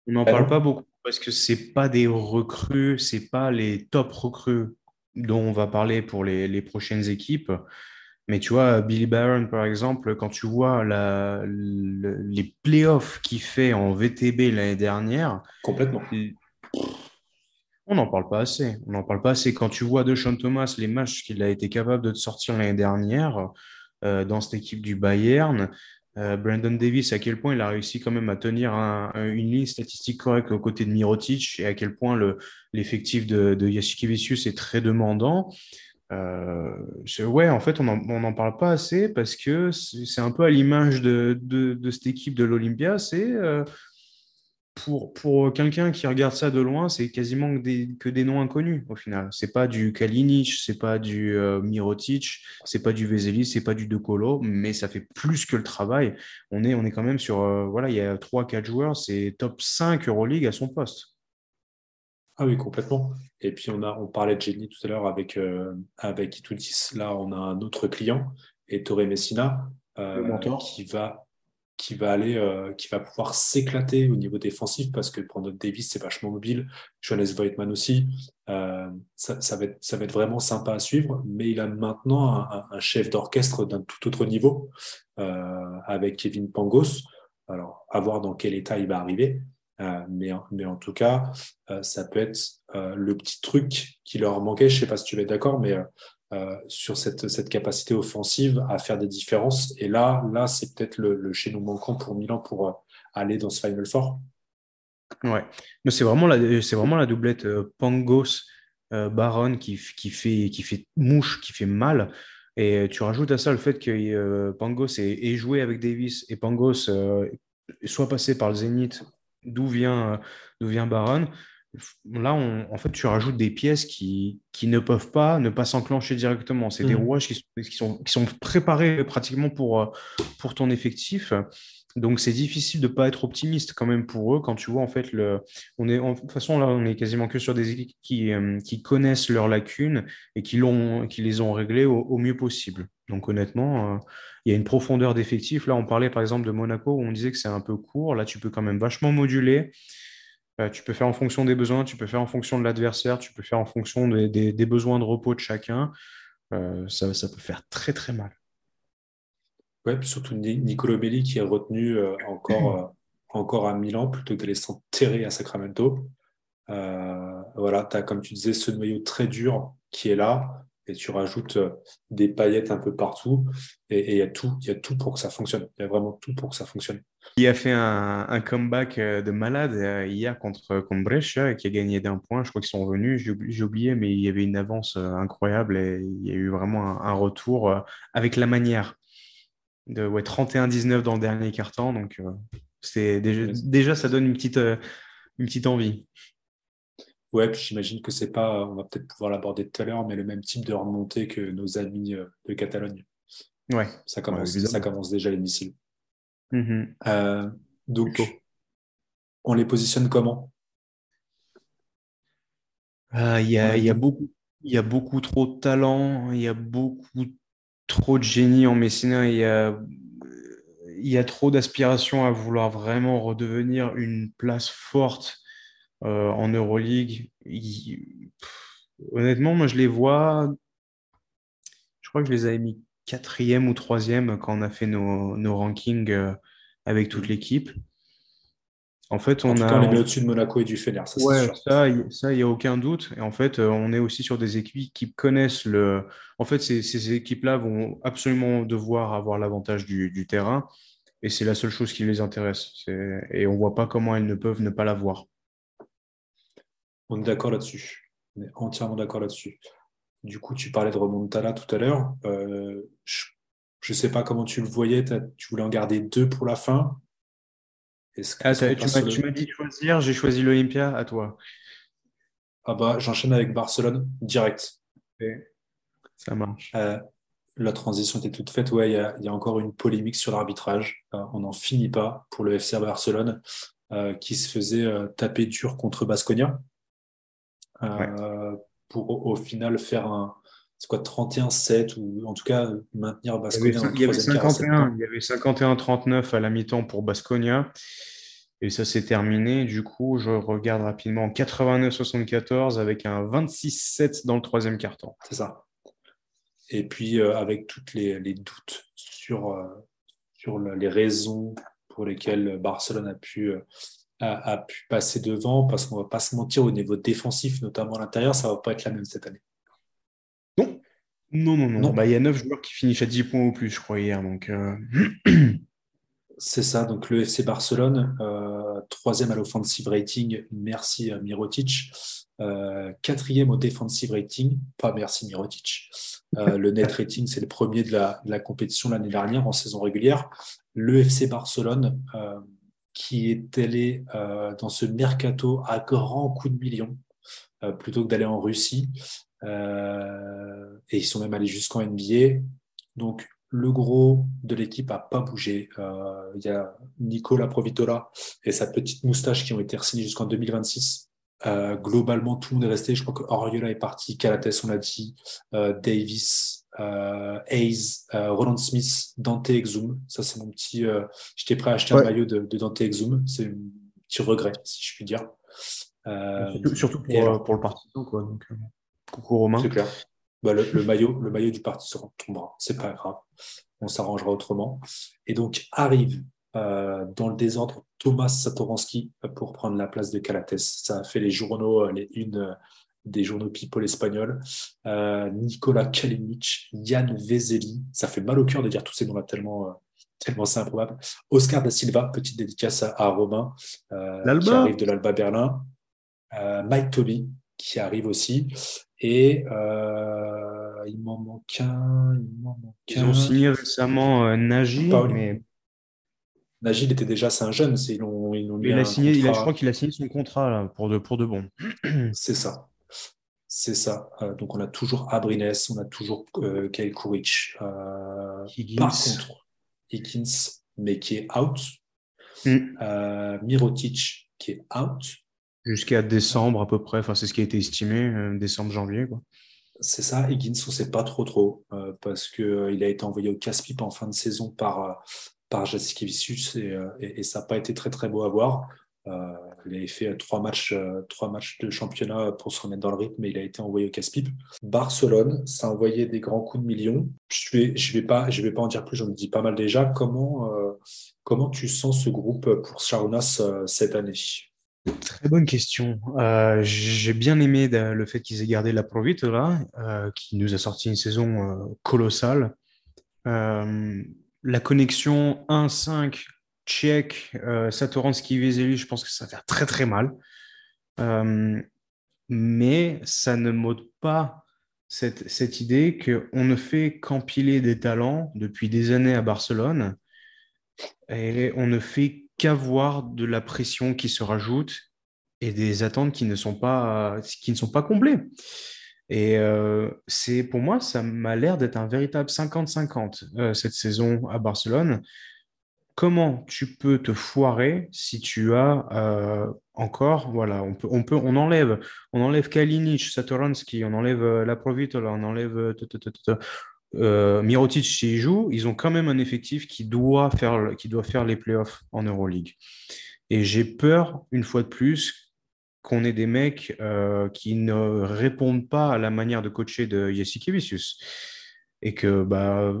On n'en parle pas beaucoup parce que c'est pas des recrues, c'est pas les top recrues dont on va parler pour les, les, prochaines équipes. Mais tu vois, Billy Barron, par exemple, quand tu vois la, les playoffs qu'il fait en VTB l'année dernière, complètement. On n'en parle pas assez. On n'en parle pas assez. Quand tu vois de Thomas, les matchs qu'il a été capable de te sortir l'année dernière euh, dans cette équipe du Bayern, euh, Brandon Davis, à quel point il a réussi quand même à tenir une ligne statistique correcte aux côtés de Mirotic et à quel point l'effectif de, de est très demandant. Euh, ouais, en fait, on n'en parle pas assez parce que c'est un peu à l'image de, cette équipe de l'Olympia. C'est pour, pour quelqu'un qui regarde ça de loin, c'est quasiment que des, que des noms inconnus au final. C'est pas du Kalinic, c'est pas du euh, Mirotic, c'est pas du Vezeli, c'est pas du De Colo, mais ça fait plus que le travail. On est, on est quand même sur, euh, voilà, il y a 3-4 joueurs, c'est top 5 Euroleague à son poste. Ah oui, complètement. Et puis on, a, on parlait de Jenny tout à l'heure avec, euh, avec Itoudis. Là, on a un autre client, et Torre Messina, euh, qui va qui va aller, euh, qui va pouvoir s'éclater au niveau défensif parce que Brandon Davis c'est vachement mobile, Johannes Voigtman aussi, euh, ça, ça, va être, ça va être vraiment sympa à suivre. Mais il a maintenant un, un chef d'orchestre d'un tout autre niveau euh, avec Kevin Pangos. Alors à voir dans quel état il va arriver, euh, mais, mais en tout cas euh, ça peut être euh, le petit truc qui leur manquait. Je sais pas si tu vas être d'accord, mais euh, sur cette, cette, capacité offensive à faire des différences. Et là, là c'est peut-être le, le chaînon manquant pour Milan pour euh, aller dans ce Final Four. Ouais, mais c'est vraiment la, vraiment la doublette euh, Pangos Baron qui, qui, fait, qui fait mouche, qui fait mal. Et tu rajoutes à ça le fait que Pangos ait, joué avec Davis et Pangos soit passé par le Zénith, d'où vient, d'où vient Baron là, en fait, tu rajoutes des pièces qui, qui ne peuvent pas ne pas s'enclencher directement. C'est des mmh. rouages qui, qui, sont, qui sont préparés pratiquement pour, euh, pour ton effectif. Donc, c'est difficile de ne pas être optimiste quand même pour eux quand tu vois, en fait, le... on est, en toute façon, là, on est quasiment que sur des équipes qui, euh, qui connaissent leurs lacunes et qui, l'ont, qui les ont réglées au, mieux possible. Donc, honnêtement, euh, il y a une profondeur d'effectif. Là, on parlait par exemple de Monaco où on disait que c'est un peu court. Là, tu peux quand même vachement moduler. Euh, tu peux faire en fonction des besoins, tu peux faire en fonction de l'adversaire, tu peux faire en fonction des, besoins de repos de chacun. Euh, ça, ça, peut faire très très mal. Ouais, puis surtout Nicolo Belli qui est retenu euh, encore, <clears throat> encore à Milan plutôt que d'aller s'enterrer à Sacramento. voilà, tu as, comme tu disais, ce noyau très dur qui est là et tu rajoutes des paillettes un peu partout et il y a tout, il y a tout pour que ça fonctionne. Il y a vraiment tout pour que ça fonctionne. Il a fait un, comeback euh, de malade euh, hier contre, contre Brescia qui a gagné d'un point. Je crois qu'ils sont revenus, j'ai oublié, mais il y avait une avance euh, incroyable et il y a eu vraiment un, retour avec la manière de ouais, 31-19 dans le dernier quart-temps. Donc, c'est déjà, déjà, ça donne une petite, une petite envie. Ouais, puis j'imagine que c'est pas, on va peut-être pouvoir l'aborder tout à l'heure, mais le même type de remontée que nos amis de Catalogne. Ouais. Ça commence, ça commence déjà les missiles. Mhm. Euh, donc, on les positionne comment? Il y, a, y, a beaucoup, y a beaucoup trop de talent, il y a beaucoup trop de génie en Messina, il y a, y a trop d'aspiration à vouloir vraiment redevenir une place forte euh, en Euroleague. honnêtement, moi, je les vois. Je crois que je les avais mis quatrième ou troisième quand on a fait nos, nos rankings euh, avec toute l'équipe. En fait, on a. on les met au-dessus de Monaco et du Fener, ça, ouais, ça, il n'y a aucun doute. Et en fait, euh, on est aussi sur des équipes qui connaissent le. En fait, ces, ces équipes-là vont absolument devoir avoir l'avantage du, du, terrain. et c'est la seule chose qui les intéresse. Et on ne voit pas comment elles ne peuvent ne pas l'avoir. On est d'accord là-dessus. On est entièrement d'accord là-dessus. Du coup, tu parlais de remontada tout à l'heure. Euh, je ne sais pas comment tu le voyais. Tu voulais en garder deux pour la fin. Ah, tu m'as dit de choisir. J'ai choisi l'Olympia. À toi. Ah bah, j'enchaîne avec Barcelone direct. Ça marche. Euh, la transition était toute faite. Ouais, il y, a encore une polémique sur l'arbitrage. Euh, on n'en finit pas pour le FC Barcelone qui se faisait taper dur contre Basconia. Euh, pour au final faire un c'est quoi 31-7 ou en tout cas maintenir Basconia il y avait, 51 il y avait 51-39 à la mi-temps pour Basconia. Et ça s'est terminé. Du coup je regarde rapidement 89-74 avec un 26-7 dans le troisième quart-temps. C'est ça. Et puis euh, avec toutes les, les doutes sur, euh, sur les raisons pour lesquelles Barcelone a pu a, pu passer devant parce qu'on va pas se mentir au niveau défensif, notamment à l'intérieur, ça va pas être la même cette année. Non, non, non, non. Bah, il y a 9 joueurs qui finissent à 10 points ou plus, je crois, hier. Donc, euh, <clears throat> C'est ça, donc le FC Barcelone, euh, troisième à l'offensive rating, merci euh, Mirotic. quatrième au defensive rating, pas merci Mirotic. <laughs> le net rating, c'est le premier de la, de la compétition l'année dernière en saison régulière. Le FC Barcelone, qui est allé euh, dans ce mercato à grands coups de millions euh, plutôt que d'aller en Russie. Euh, et ils sont même allés jusqu'en NBA. Donc, le gros de l'équipe n'a pas bougé. Il y a Nicolas Provitola et sa petite moustache qui ont été signés jusqu'en 2026. globalement, tout le monde est resté. Je crois que Oriola est parti, Calates, on l'a dit, Davis, euh, Hayes, euh, Roland Smith, Dante Exum. Ça, c'est mon petit. Euh, j'étais prêt à acheter un maillot de, Dante Exum. C'est un petit regret, si je puis dire. surtout, pour, pour, le partisan, quoi. Donc, coucou Romain. C'est clair. Bah, le, maillot, le maillot du partisan tombera. C'est pas grave. On s'arrangera autrement. Et donc, arrive dans le désordre Thomas Satoransky pour prendre la place de Calates. Ça a fait les journaux, les une des journaux people espagnols, euh, Nicolas Kalinic, Yann Vezeli, ça fait mal au cœur de dire tous ces noms-là tellement, euh, tellement c'est improbable. Oscar da Silva, petite dédicace à, Romain, euh, qui arrive de l'Alba Berlin. Mike Toby, qui arrive aussi. Et il m'en manque un. Ils ont signé récemment Nagy, mais... Nagy, il était déjà, c'est un jeune. Ils ont, il a signé, il a, je crois qu'il a signé son contrat là, pour, de, pour de bon. C'est ça. C'est ça. Euh, donc, on a toujours Abrines, on a toujours euh, Kyle Courage. Euh, par contre, Higgins, mais qui est out. Mm. Euh, Mirotic, qui est out. Jusqu'à décembre à peu près. Enfin, c'est ce qui a été estimé, décembre-janvier. C'est ça. Higgins, on ne sait pas trop trop parce qu'il a été envoyé au casse-pipe en fin de saison par, par Jasikevicius et, et, et, ça n'a pas été très très beau à voir. Euh, il avait fait trois matchs, euh, trois matchs de championnat pour se remettre dans le rythme et il a été envoyé au casse-pipe. Barcelone, ça a envoyé des grands coups de millions. Je ne vais, je vais, pas, je vais pas en dire plus, j'en dis pas mal déjà. Comment, euh, comment tu sens ce groupe pour Charounas cette année? Très bonne question. J'ai bien aimé le fait qu'ils aient gardé la Provite là, qui nous a sorti une saison colossale. la connexion 1-5 Tchèque, euh, Satoransky, Vezeli, je pense que ça va faire très très mal. Euh, mais ça ne m'ôte pas cette, cette idée qu'on ne fait qu'empiler des talents depuis des années à Barcelone et on ne fait qu'avoir de la pression qui se rajoute et des attentes qui ne sont pas, qui ne sont pas comblées. Et euh, pour moi, ça m'a l'air d'être un véritable 50-50 cette saison à Barcelone comment tu peux te foirer si tu as euh, encore, voilà, on peut, enlève, on enlève Kalinic, Satoransky, on enlève euh, la Provitola, on enlève euh, euh, Mirotic s'il joue, ils ont quand même un effectif qui doit faire, qui doit faire les playoffs en Euroleague. Et j'ai peur, une fois de plus, qu'on ait des mecs qui ne répondent pas à la manière de coacher de Jassikevicius. Et que bah,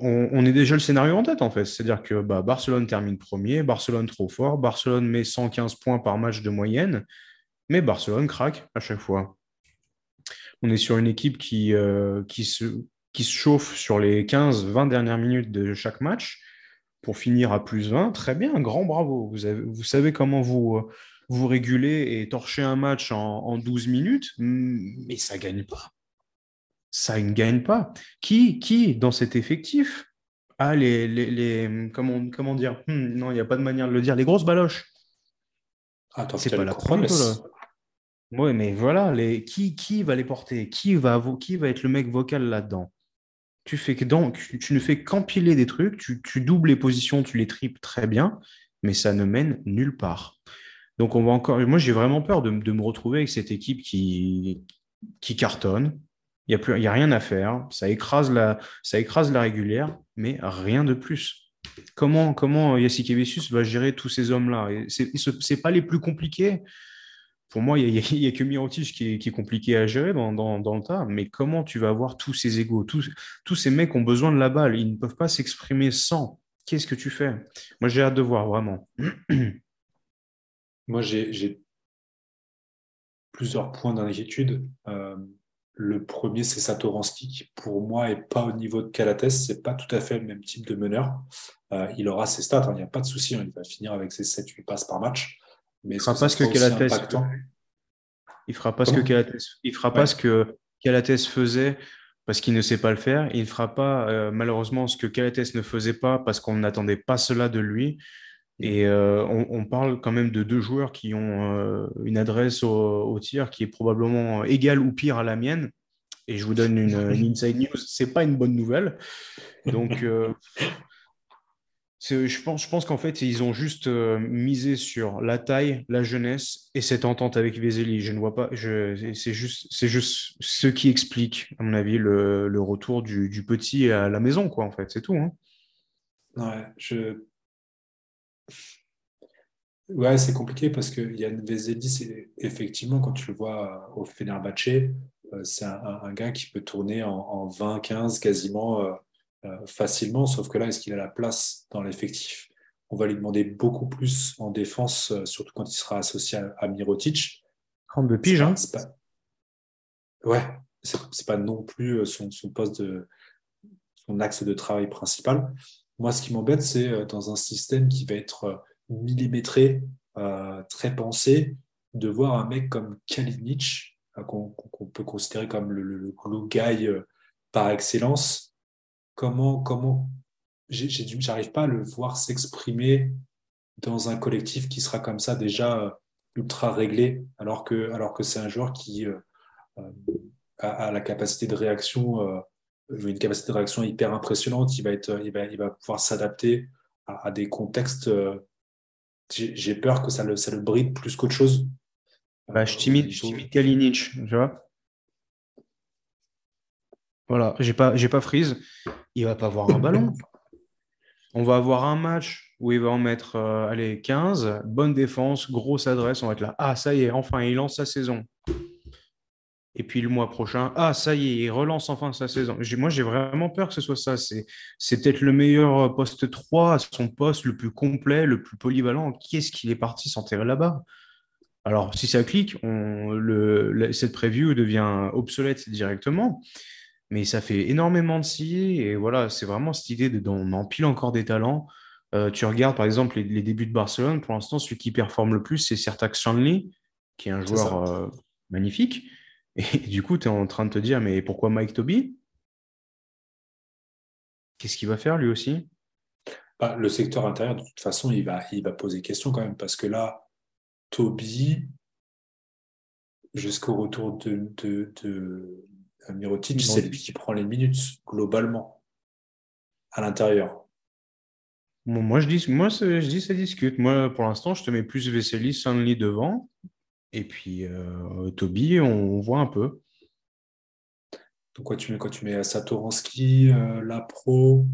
on, est déjà le scénario en tête, en fait. C'est-à-dire que bah, Barcelone termine premier, Barcelone trop fort, Barcelone met 115 points par match de moyenne, mais Barcelone craque à chaque fois. On est sur une équipe qui, euh, se, chauffe sur les 15-20 dernières minutes de chaque match. pour finir à plus 20, très bien, grand bravo. Vous, savez comment vous, vous réguler et torcher un match en, 12 minutes, mais ça ne gagne pas. Ça ne gagne pas. Qui, qui dans cet effectif, a les, les, comment, comment dire? Hmm, Non, il n'y a pas de manière de le dire. Les grosses baloches. Attends, c'est pas la promesse. Oui, mais voilà, les... qui, qui va les porter? Qui va, qui va être le mec vocal là-dedans? Tu, fais que donc, tu, ne fais qu'empiler des trucs, tu, doubles les positions, tu les tripes très bien, mais ça ne mène nulle part. Donc, on va encore. Moi, j'ai vraiment peur de, me retrouver avec cette équipe qui, qui cartonne. Il n'y a, a rien à faire. Ça écrase, la, ça écrase la régulière, mais rien de plus. Comment, comment Yassik va gérer tous ces hommes-là? Ce n'est pas les plus compliqués pour moi, il n'y a, que Mirotic qui est, compliqué à gérer dans, le tas. Mais comment tu vas avoir tous ces égaux tous, tous ces mecs ont besoin de la balle. Ils ne peuvent pas s'exprimer sans. Qu'est-ce que tu fais? Moi, j'ai hâte de voir, vraiment. Moi, j'ai plusieurs points d'inquiétude. Euh, le premier, c'est Satoransky, qui pour moi n'est pas au niveau de Calates. Ce n'est pas tout à fait le même type de meneur. Euh, il aura ses stats, hein, il n'y a pas de souci. Hein. il va finir avec ses 7-8 passes par match. Mais il fera pas ce que Calates. Il fera pas ce que Calates. Il fera pas ce que Calates faisait parce qu'il ne sait pas le faire. Il ne fera pas euh, malheureusement ce que Calates ne faisait pas parce qu'on n'attendait pas cela de lui. Et euh, on, parle quand même de deux joueurs qui ont euh, une adresse au, tir qui est probablement égale ou pire à la mienne. Et je vous donne une, <laughs> une inside news, c'est pas une bonne nouvelle. Donc, je pense, je pense qu'en fait, ils ont juste euh, misé sur la taille, la jeunesse et cette entente avec Vezeli. Je ne vois pas. C'est juste, c'est juste ce qui explique, à mon avis, le, le retour du, du, petit à la maison, quoi. En fait, c'est tout. Hein. Ouais, je. Ouais, c'est compliqué parce que Yann Vezeli, effectivement quand tu le vois au Fenerbahce, euh, c'est un, un, gars qui peut tourner en, en 20-15 quasiment. Euh, euh, facilement, sauf que là, est-ce qu'il a la place dans l'effectif? On va lui demander beaucoup plus en défense, euh, surtout quand il sera associé à, Mirotic. 32 piges, hein pas... Ouais, c'est pas non plus euh, son, poste de son axe de travail principal. Moi, ce qui m'embête, c'est dans un système qui va être millimétré, très pensé, de voir un mec comme Kalinic, qu'on peut considérer comme le, le, guy par excellence, comment, comment j'arrive pas à le voir s'exprimer dans un collectif qui sera comme ça déjà euh, ultra réglé, alors que, alors que c'est un joueur qui euh, euh, a, la capacité de réaction, une capacité de réaction hyper impressionnante. Il va, être, il va, il va pouvoir s'adapter à, des contextes. J'ai peur que ça le, ça le bride plus qu'autre chose. Bah, je timide, je timide Kalinic, tu vois. Voilà, j'ai pas, j'ai pas freeze. Il va pas avoir un ballon. <coughs> On va avoir un match où il va en mettre euh, allez, 15, bonne défense, grosse adresse. On va être là. Ah, ça y est, enfin, il lance sa saison. Et puis le mois prochain, ah, ça y est, il relance enfin sa saison. Moi, j'ai vraiment peur que ce soit ça. C'est, c'est peut-être le meilleur poste 3, son poste le plus complet, le plus polyvalent. Qui est-ce qu'il est parti s'enterrer là-bas? Alors, si ça clique, on, le, cette preview devient obsolète directement mais ça fait énormément de scies. Et voilà, c'est vraiment cette idée de, on empile encore des talents. Euh, tu regardes par exemple les, débuts de Barcelone, pour l'instant, celui qui performe le plus, c'est Sertax Shanley, qui est un joueur euh, magnifique. Et du coup, tu es en train de te dire, mais pourquoi Mike Toby? Qu'est-ce qu'il va faire lui aussi? Bah, Le secteur intérieur, de toute façon, il va, il va poser question quand même, parce que là, Toby, jusqu'au retour de, de Mirotic, c'est lui qui prend les minutes globalement à l'intérieur. moi, je dis, moi, je dis, ça discute. Moi, pour l'instant, je te mets plus Vesely, Sanli devant. Et puis, euh, Toby, on, voit un peu. Donc, quoi tu mets quoi Tu mets Satoransky, euh, Lapro,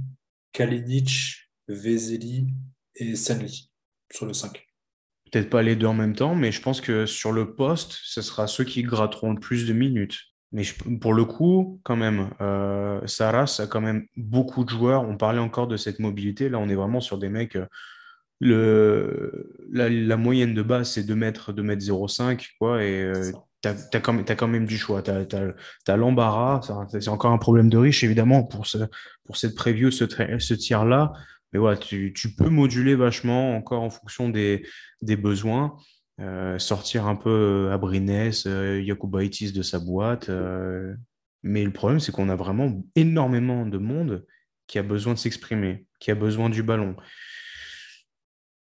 Kalinic, Vesely et Sanli sur le 5. Peut-être pas les deux en même temps, mais je pense que sur le poste, ce sera ceux qui gratteront le plus de minutes. Mais pour le coup, quand même, euh, Saras a quand même beaucoup de joueurs. On parlait encore de cette mobilité. Là, on est vraiment sur des mecs. Euh, le, la, moyenne de base, c'est 2 mètres, 2 mètres 0,5. Quoi, et euh, tu as, quand même, quand même du choix. Tu as, l'embarras. C'est encore un problème de riche, évidemment, pour, ce, pour cette preview, ce, ce tir-là. mais voilà, tu, peux moduler vachement encore en fonction des, des besoins. Euh, sortir un peu Abrines, euh, Yakubaitis de sa boîte. mais le problème, c'est qu'on a vraiment énormément de monde qui a besoin de s'exprimer, qui a besoin du ballon.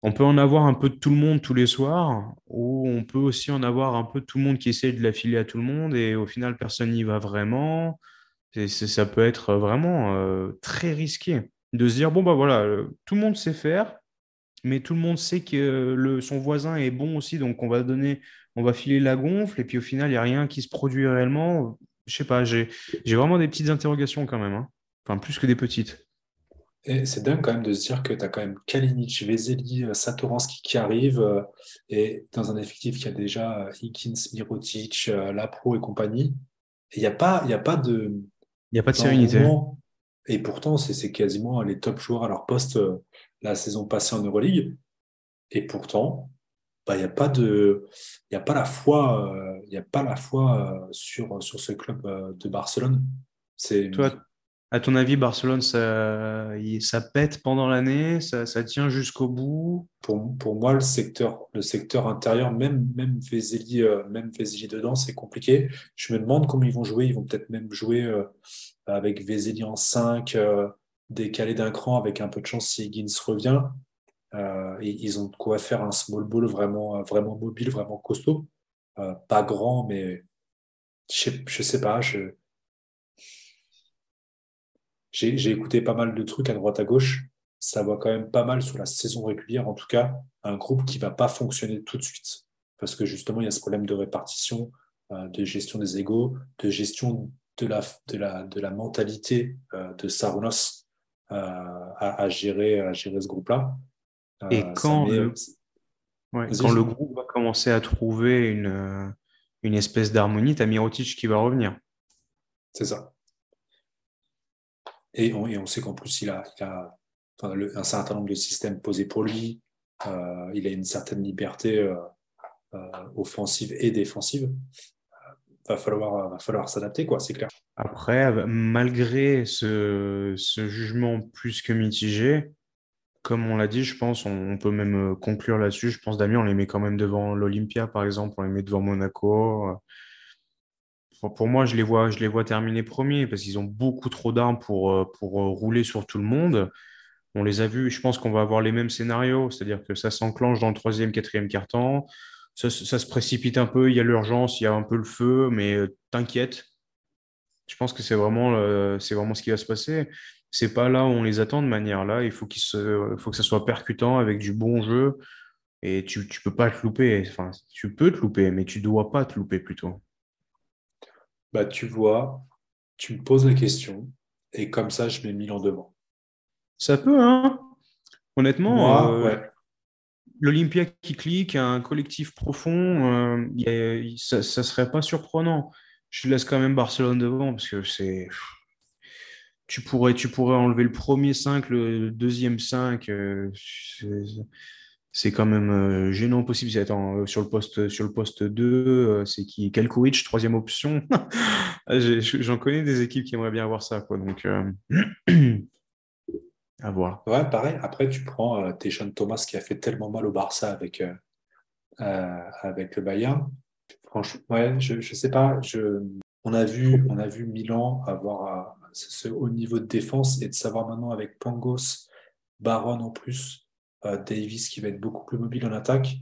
On peut en avoir un peu de tout le monde tous les soirs, ou on peut aussi en avoir un peu de tout le monde qui essaie de l'affiler à tout le monde, et au final, personne n'y va vraiment. ça peut être vraiment euh, très risqué de se dire, bon, bah voilà, euh, tout le monde sait faire, mais tout le monde sait que le, son voisin est bon aussi, donc on va donner, on va filer la gonfle, et puis au final, il n'y a rien qui se produit réellement. Je sais pas, j'ai vraiment des petites interrogations quand même, hein. enfin plus que des petites. Et c'est dingue quand même de se dire que tu as quand même Kalinic, Vezeli, euh, Satoransky qui arrivent euh, et dans un effectif qui a déjà euh, Higgins, Mirotic, Lapro et compagnie. Il n'y a, pas, y a pas de. Il n'y a pas de sérénité. Et pourtant, c'est quasiment les top joueurs à leur poste la saison passée en Euroleague. Et pourtant, bah, il n'y a pas de. Il a pas la foi, il y a pas la foi sur, sur ce club de Barcelone. Toi, à ton avis, Barcelone, ça, pète pendant l'année, ça, tient jusqu'au bout? Pour, pour, moi, le secteur, le secteur intérieur, même, même euh, même dedans, c'est compliqué. Je me demande comment ils vont jouer. Ils vont peut-être même jouer euh, avec Vezeli en 5, euh, décalé d'un cran, avec un peu de chance si Higgins revient. Ils ont de quoi faire un small ball vraiment, vraiment mobile, vraiment costaud. pas grand, mais je ne sais, pas. J'ai écouté pas mal de trucs à droite à gauche. Ça va quand même pas mal sur la saison régulière, en tout cas, un groupe qui va pas fonctionner tout de suite. Parce que justement, il y a ce problème de répartition, euh, de gestion des égaux, de gestion de la, de la, de la mentalité euh, de Sarunas euh, à, gérer, à gérer ce groupe-là. Et quand, le... quand le groupe va commencer à trouver une, une espèce d'harmonie, tu as Mirotic qui va revenir. C'est ça. Et on, sait qu'en plus, il a, un certain nombre de systèmes posés pour lui. Euh, il a une certaine liberté euh, euh, offensive et défensive. Va falloir, va falloir s'adapter, quoi, c'est clair. Après, malgré ce, jugement plus que mitigé, comme on l'a dit, je pense, on, peut même conclure là-dessus. Je pense, Damien, on les met quand même devant l'Olympia, par exemple, on les met devant Monaco pour moi, je les vois, je les terminer premiers parce qu'ils ont beaucoup trop d'armes pour, euh, euh, rouler sur tout le monde. On les a vus, je pense qu'on va avoir les mêmes scénarios, c'est-à-dire que ça s'enclenche dans le troisième, quatrième quart-temps, ça, se précipite un peu, il y a l'urgence, il y a un peu le feu, mais euh, t'inquiète. Je pense que c'est vraiment, ce qui va se passer. C'est pas là où on les attend de manière là. Il faut, que ça soit percutant avec du bon jeu. Et tu ne peux pas te louper. Tu peux te louper, mais tu dois pas te louper plutôt bah, tu vois, tu me poses la question et comme ça, je mets Milan devant. Ça peut, hein Honnêtement, euh, l'Olympia qui clique, un collectif profond, euh, ça ne serait pas surprenant. Je laisse quand même Barcelone devant parce que c'est. Tu pourrais, tu pourrais enlever le premier 5, le deuxième 5 c'est quand même euh, gênant possible. Euh, sur le poste sur le poste 2, euh, c'est qui? Kalkovic, troisième option? <laughs> J'en connais des équipes qui aimeraient bien avoir ça, quoi. Donc <clears throat> à voir. Ouais, pareil. Après, tu prends euh, Thomas qui a fait tellement mal au Barça avec le Bayern. Franchement, ouais, je, je sais pas. On a vu on a vu Milan avoir ce haut niveau de défense et de savoir maintenant avec Pangos, Baron en plus Davis qui va être beaucoup plus mobile en attaque,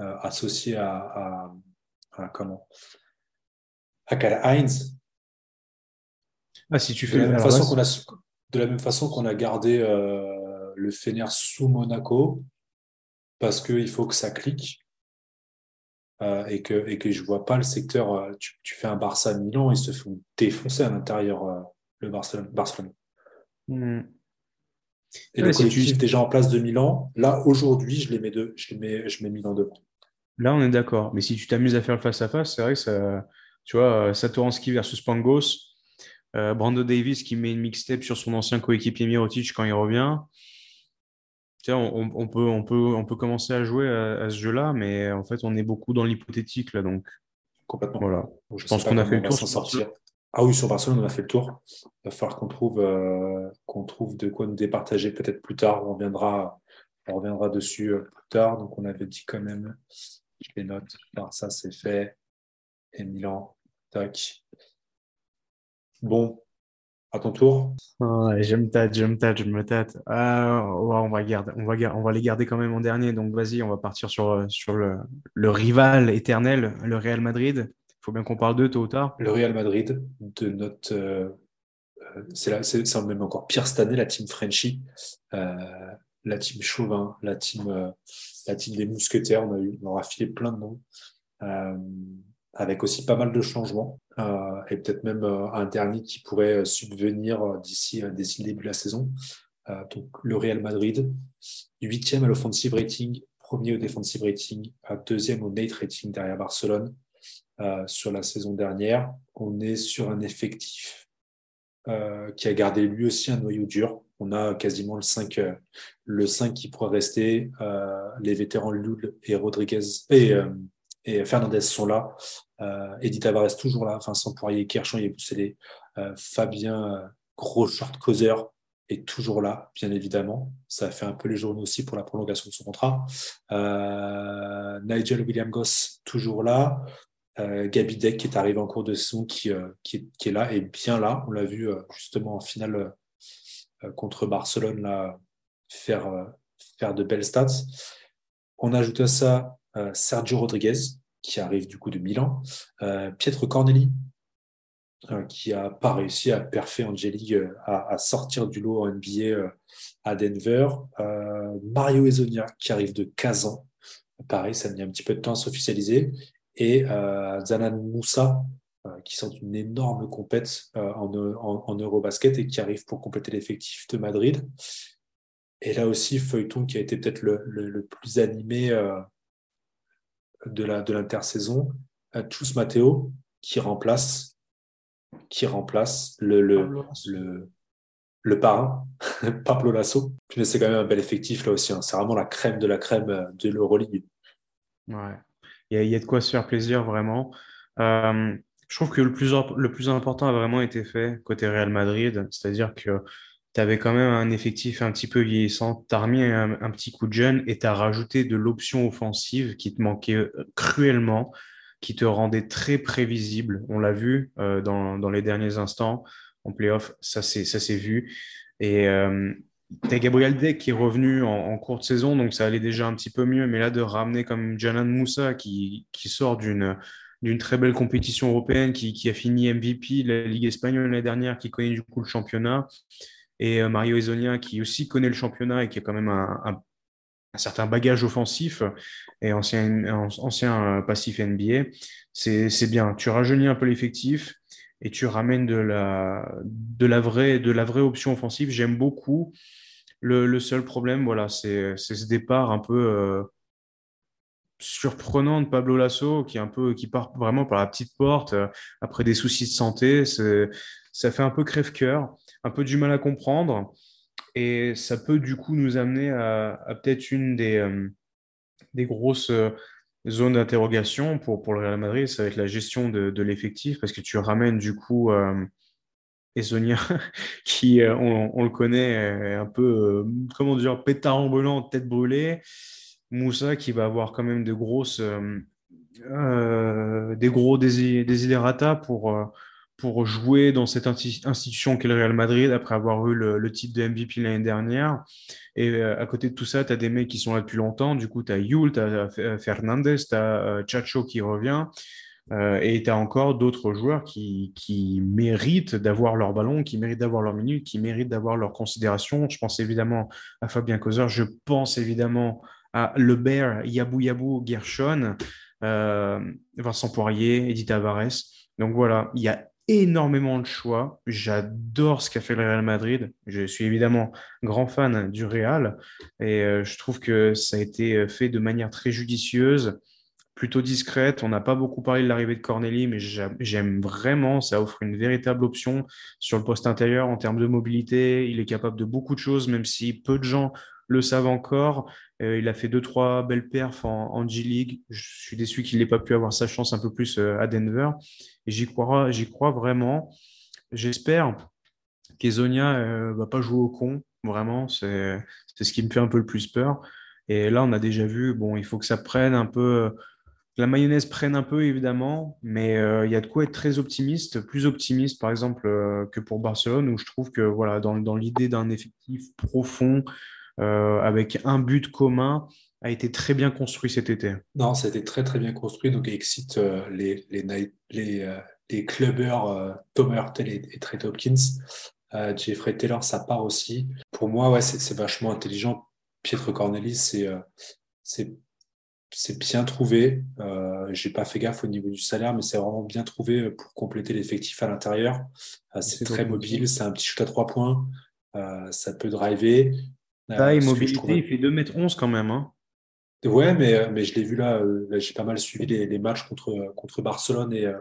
euh, associé à, comment? À Heinz. Ah, si tu fais de la, même façon qu'on a, de la même façon qu'on a gardé euh, le Fener sous Monaco, parce qu'il faut que ça clique. Euh, et, que, et que je vois pas le secteur. tu, fais un Barça Milan, ils se font défoncer à l'intérieur, le Barcelone. Barcelone. Hmm. Et le collectif déjà en place de Milan, là, aujourd'hui, je les mets deux, je les mets, je mets Milan devant. Là, on est d'accord. Mais si tu t'amuses à faire le face-à-face, c'est vrai que ça, tu vois, euh, Satoransky versus Pangos, euh, Brando Davis qui met une mixtape sur son ancien coéquipier Mirotic quand il revient. On, on, peut, on, peut, on peut commencer à jouer à, ce jeu-là, mais en fait, on est beaucoup dans l'hypothétique là, donc. Complètement. Voilà. je, pense qu'on a fait le tour. Ah oui, sur Barcelone, on a fait le tour. Il va falloir qu'on trouve, qu'on trouve de quoi nous départager peut-être plus tard. On reviendra, on reviendra dessus plus tard. Donc, on avait dit quand même, je les note, alors ça c'est fait. Et Milan, tac. Bon, à ton tour. je me tâte, je me tâte, je me tâte. Ah, on, va on, va, on va les garder quand même en dernier. Donc vas-y, on va partir sur, sur le, le rival éternel, le Real Madrid. Faut bien qu'on parle d'eux tôt ou tard. Le Real Madrid, de notre. Euh, euh, c'est même encore pire cette année, la team Frenchy, euh, la team Chauvin, la team, la team des Mousquetaires. On, a eu, on a filé plein de noms avec aussi pas mal de changements et peut-être même un dernier qui pourrait subvenir d'ici d'ici le début de la saison. donc le Real Madrid, huitième à l'offensive rating, premier au defensive rating, deuxième au net rating derrière Barcelone sur la saison dernière. On est sur un effectif qui a gardé lui aussi un noyau dur. On a quasiment le 5, le 5 qui pourra rester. les vétérans Lul et Rodriguez et Fernandez sont là. Euh, Edith Tavares toujours là. Vincent Poirier, Kerchan, Yéboussélé, euh, Fabien, euh, gros short causeur, est toujours là, bien évidemment. Ça fait un peu les journaux aussi pour la prolongation de son contrat. Euh, Nigel William Goss, toujours là. Euh, Deck qui est arrivé en cours de saison, qui, euh, qui, est, là, et bien là. On l'a vu justement en finale contre Barcelone, là, faire, de belles stats. On ajoute à ça euh, Sergio Rodriguez, qui arrive du coup de Milan, euh, Pietro Corneli, euh, qui a pas réussi à perfer Angeli à, sortir du lot en NBA à Denver, Mario Ezonia, qui arrive de Kazan, pareil, ça a mis un petit peu de temps à s'officialiser, et Zanan Moussa, qui sort une énorme compète en, en, Eurobasket et qui arrive pour compléter l'effectif de Madrid. Et là aussi, feuilleton qui a été peut-être le, le, plus animé de la de l'intersaison, Chus Matteo qui remplace qui remplace le le, le, le parrain, <laughs> Pablo Lasso. C'est quand même un bel effectif là aussi. Hein. C'est vraiment la crème de la crème euh, de l'Euroleague. Ouais, il y, a, de quoi se faire plaisir vraiment. Euh, je trouve que le plus, le plus important a vraiment été fait côté Real Madrid, c'est-à-dire que tu avais quand même un effectif un petit peu vieillissant, tu as remis un, petit coup de jeune et tu as rajouté de l'option offensive qui te manquait euh, cruellement, qui te rendait très prévisible. On l'a vu euh, dans, dans, les derniers instants en playoff, ça s'est vu. Et tu as Gabriel Deck qui est revenu en, en, courte saison, donc ça allait déjà un petit peu mieux. Mais là, de ramener comme Janan Moussa qui, qui sort d'une très belle compétition européenne, qui, qui, a fini MVP, la Ligue espagnole l'année dernière, qui connaît du coup le championnat, et euh, Mario Ezonia qui aussi connaît le championnat et qui a quand même un, certain bagage offensif et ancien, ancien euh, passif NBA, c'est bien. Tu rajeunis un peu l'effectif et tu ramènes de la, de la, vraie, de la vraie option offensive. J'aime beaucoup. Le, seul problème, voilà, c'est ce départ un peu euh, surprenant de Pablo Lasso qui, est un peu, qui part vraiment par la petite porte après des soucis de santé. Ça fait un peu crève-cœur un peu du mal à comprendre. Et ça peut du coup nous amener à, peut-être une des, euh, grosses euh, zones d'interrogation pour, pour le Real Madrid, ça va être la gestion de, l'effectif, parce que tu ramènes du coup euh, Esonia, <laughs> qui, on, le connaît, un peu, comment dire, pétard ambulant, tête brûlée. Moussa, qui va avoir quand même de grosses, des gros désidérata pour pour jouer dans cette institution qu'est le Real Madrid après avoir eu le, titre de MVP l'année dernière. Et euh, à côté de tout ça, tu as des mecs qui sont là depuis longtemps. Du coup, tu as Yul, tu as Fernandez, tu as Chacho qui revient. Euh, et tu as encore d'autres joueurs qui, méritent d'avoir leur ballon, qui méritent d'avoir leur minute, qui méritent d'avoir leur considération. Je pense évidemment à Fabien Causer, je pense évidemment à Lebert, Yabou Yabou, Gershon, euh, Vincent Poirier, Edith Tavares. Donc voilà, il y a énormément de choix. J'adore ce qu'a fait le Real Madrid. Je suis évidemment grand fan du Real et euh, je trouve que ça a été euh, fait de manière très judicieuse, plutôt discrète. On n'a pas beaucoup parlé de l'arrivée de Corneli, mais j'aime vraiment. Ça offre une véritable option sur le poste intérieur en termes de mobilité. Il est capable de beaucoup de choses, même si peu de gens le savent encore. il a fait deux, trois belles perfs en, G-League. Je suis déçu qu'il n'ait pas pu avoir sa chance un peu plus à Denver. J'y crois, crois vraiment. J'espère qu'Ezonia ne va pas jouer au con. Vraiment, c'est ce qui me fait un peu le plus peur. Et là, on a déjà vu, bon, il faut que ça prenne un peu, la mayonnaise prenne un peu, évidemment, mais euh, il y a de quoi être très optimiste, plus optimiste, par exemple, euh, que pour Barcelone, où je trouve que, voilà, dans, dans l'idée d'un effectif profond, euh, avec un but commun, a été très bien construit cet été. Non, ça a été très, très bien construit, donc il excite les, les, les, clubbers Tom Hurtel et, et Trey Hopkins. Jeffrey Taylor, ça part aussi. Pour moi, ouais, c'est vachement intelligent Pietre Cornelis, c'est c'est bien trouvé. Euh, J'ai pas fait gaffe au niveau du salaire, mais c'est vraiment bien trouvé pour compléter l'effectif à l'intérieur. Euh, c'est très mobile, c'est un petit shoot à trois points. Euh, ça peut driver. Taille, mobilité, il fait 2m11 quand même. Hein. Ouais, mais, mais je l'ai vu là, j'ai pas mal suivi les, les, matchs contre, contre Barcelone et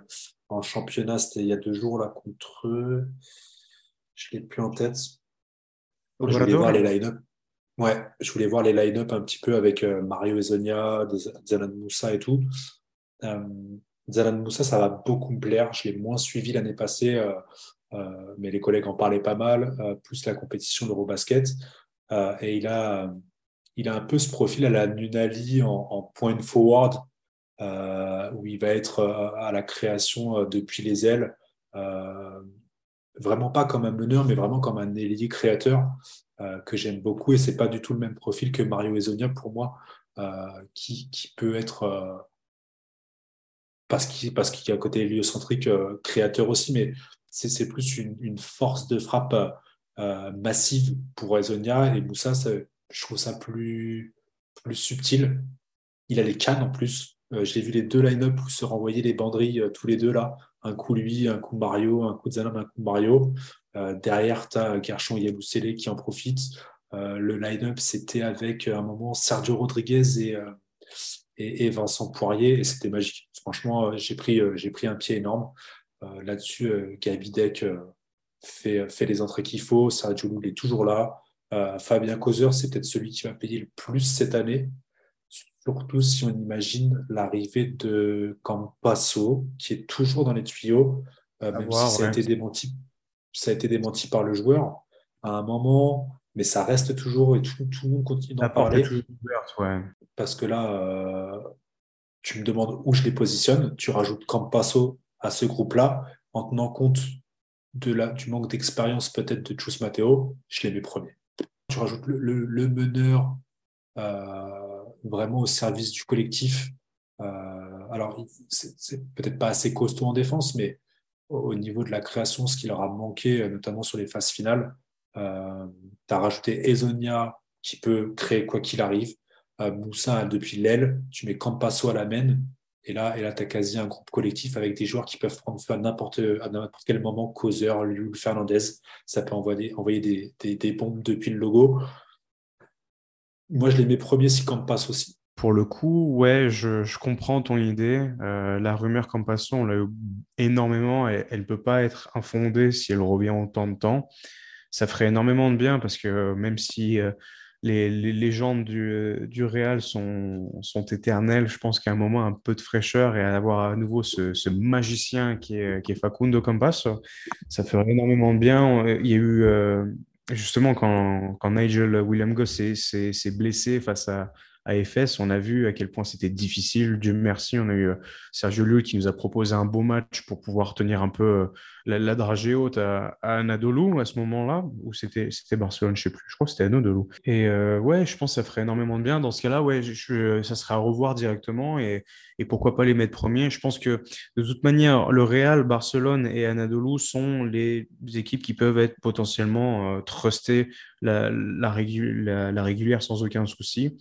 en championnat, c'était il y a deux jours là contre. Je l'ai plus en tête. Je vais voir les line-up. Ouais, je voulais voir les line-up un petit peu avec euh, Mario Ezonia, Zalan Moussa et tout. Euh, Zalan Moussa, ça va beaucoup me plaire. Je l'ai moins suivi l'année passée, euh, euh, mais les collègues en parlaient pas mal, plus la compétition d'Eurobasket. et il a, il a un peu ce profil à la Nunali en point forward, où il va être à la création depuis les ailes vraiment pas comme un meneur, mais vraiment comme un ailier créateur. Euh, que j'aime beaucoup et c'est pas du tout le même profil que Mario Ezonia pour moi, euh, qui, qui, peut être euh, parce qu'il parce qu'il y a un côté héliocentrique créateur aussi, mais c'est plus une, force de frappe massive pour Ezonia et Moussa, je trouve ça plus, plus subtil. Il a les cannes en plus. J'ai vu les deux line-up où se renvoyaient les banderilles tous les deux là. Un coup lui, un coup Mario, un coup Zalam, un coup Mario. Euh, derrière, tu as Gershon Yabusele qui en profite. Euh, le line-up, c'était avec à un moment Sergio Rodriguez et, euh, Vincent Poirier, et c'était magique. Franchement, j'ai pris, un pied énorme. Là-dessus, Gabi Deck fait, fait les entrées qu'il faut. Sergio Loul est toujours là. Fabien Causeur, c'est peut-être celui qui va payer le plus cette année, surtout si on imagine l'arrivée de Campasso, qui est toujours dans les tuyaux, même si ça a été démenti ça a été démenti par le joueur à un moment, mais ça reste toujours et tout, tout le monde continue d'en parler. Parce que là, euh, tu me demandes où je les positionne. Tu rajoutes Campasso à ce groupe-là en tenant compte de la, du manque d'expérience peut-être de Chus Matteo, je les mets premiers. Tu rajoutes le, le, meneur euh, vraiment au service du collectif. Euh, alors, c'est peut-être pas assez costaud en défense, mais au niveau de la création, ce qui leur a manqué, euh, notamment sur les phases finales. Euh, tu as rajouté Ezonia qui peut créer quoi qu'il arrive. Euh, Moussa depuis l'aile, tu mets Campasso à la main. Et là, et tu as quasi un groupe collectif avec des joueurs qui peuvent prendre feu à n'importe quel moment. Causeur, Liu, Fernandez. Ça peut envoyer, envoyer des, des, des, bombes depuis le logo. Moi, je les mets premiers si Campasso aussi. Pour le coup, ouais, je, comprends ton idée. Euh, la rumeur Campasso, on l'a eu énormément elle ne peut pas être infondée si elle revient autant de temps. Ça ferait énormément de bien parce que même si euh, les, légendes du, du Real sont, éternelles, je pense qu'à un moment, un peu de fraîcheur et à avoir à nouveau ce, magicien qui est, qui est, Facundo Campasso, ça ferait énormément de bien. Il y a eu, euh, justement, quand, quand Nigel William Goss s'est blessé face à à FS, on a vu à quel point c'était difficile. Dieu merci, on a eu euh, Sergio Llull qui nous a proposé un beau match pour pouvoir tenir un peu euh, la, la haute à, à, Anadolu à ce moment-là, ou c'était Barcelone, je sais plus. Je crois que c'était Anadolu. Et euh, ouais, je pense que ça ferait énormément de bien. Dans ce cas-là, ouais, ça serait à revoir directement et, et, pourquoi pas les mettre premiers. Je pense que de toute manière, le Real, Barcelone et Anadolu sont les équipes qui peuvent être potentiellement trustées la, la, la régulière sans aucun souci.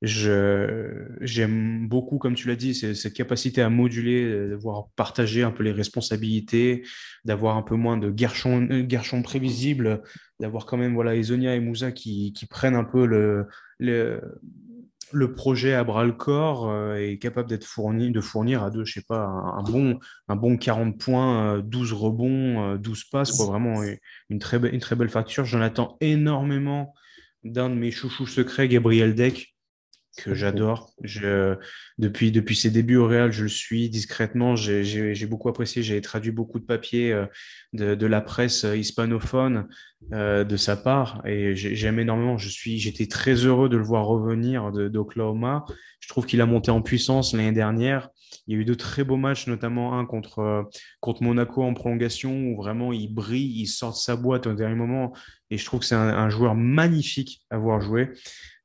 J'aime beaucoup, comme tu l'as dit, cette capacité à moduler, euh, d'avoir partagé un peu les responsabilités, d'avoir un peu moins de garçons euh, prévisibles, d'avoir quand même voilà, Ezonia et Moussa qui, prennent un peu le, projet à bras le corps euh, et capable d'être fourni, de fournir à deux, je sais pas, un, bon, un bon 40 points, 12 rebonds, 12 passes, quoi, vraiment une très, une très belle facture. J'en attends énormément d'un de mes chouchous secrets, Gabriel Deck, que j'adore. depuis, depuis ses débuts au Real, je le suis discrètement. J'ai beaucoup apprécié. J'ai traduit beaucoup de papiers euh, de, la presse hispanophone euh, de sa part et j'aime énormément. Je suis, j'étais très heureux de le voir revenir d'Oklahoma. Je trouve qu'il a monté en puissance l'année dernière. Il y a eu de très beaux matchs, notamment un contre, euh, contre Monaco en prolongation, où vraiment il brille, il sort de sa boîte au dernier moment. Et je trouve que c'est un, un, joueur magnifique à voir jouer.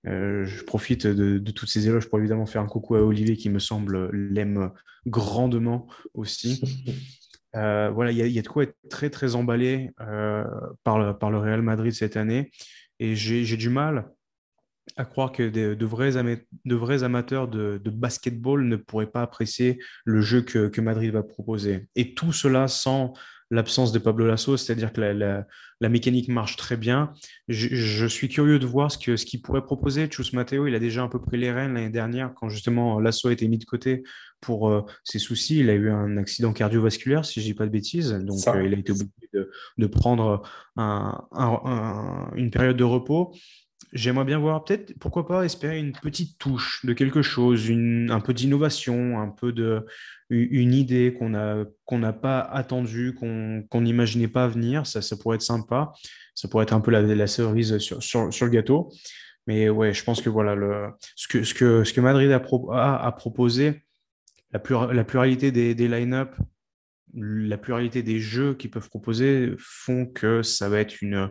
Euh, je profite de, toutes ces éloges pour évidemment faire un coucou à Olivier qui me semble l'aime grandement aussi. <laughs> Euh, voilà, il y, a de quoi être très très emballé euh, par, le, par le Real Madrid cette année et j'ai du mal à croire que de, vrais, de vrais, amateurs de, basketball ne pourraient pas apprécier le jeu que, que Madrid va proposer. Et tout cela sans l'absence de Pablo Lasso, c'est-à-dire que la, mécanique marche très bien. Je, suis curieux de voir ce qu'il ce pourrait proposer. Chus Matteo, il a déjà un peu pris les rênes l'année dernière quand justement Lasso a été mis de côté pour euh, ses soucis. Il a eu un accident cardiovasculaire, si je ne dis pas de bêtises. Donc, euh, il a été obligé de, prendre une période de repos. J'aimerais bien voir peut-être, pourquoi pas, espérer une petite touche de quelque chose, un peu d'innovation, un peu de, une idée qu'on n'a qu'on n'a pas attendue, qu'on n'imaginait pas venir. Ça, ça pourrait être sympa. Ça pourrait être un peu la, la cerise sur, sur, le gâteau. Mais ouais, je pense que voilà, le, ce, que, ce, que, ce que Madrid a, a, proposé, la, la pluralité des, des line-up, la pluralité des jeux qu'ils peuvent proposer font que ça va être une,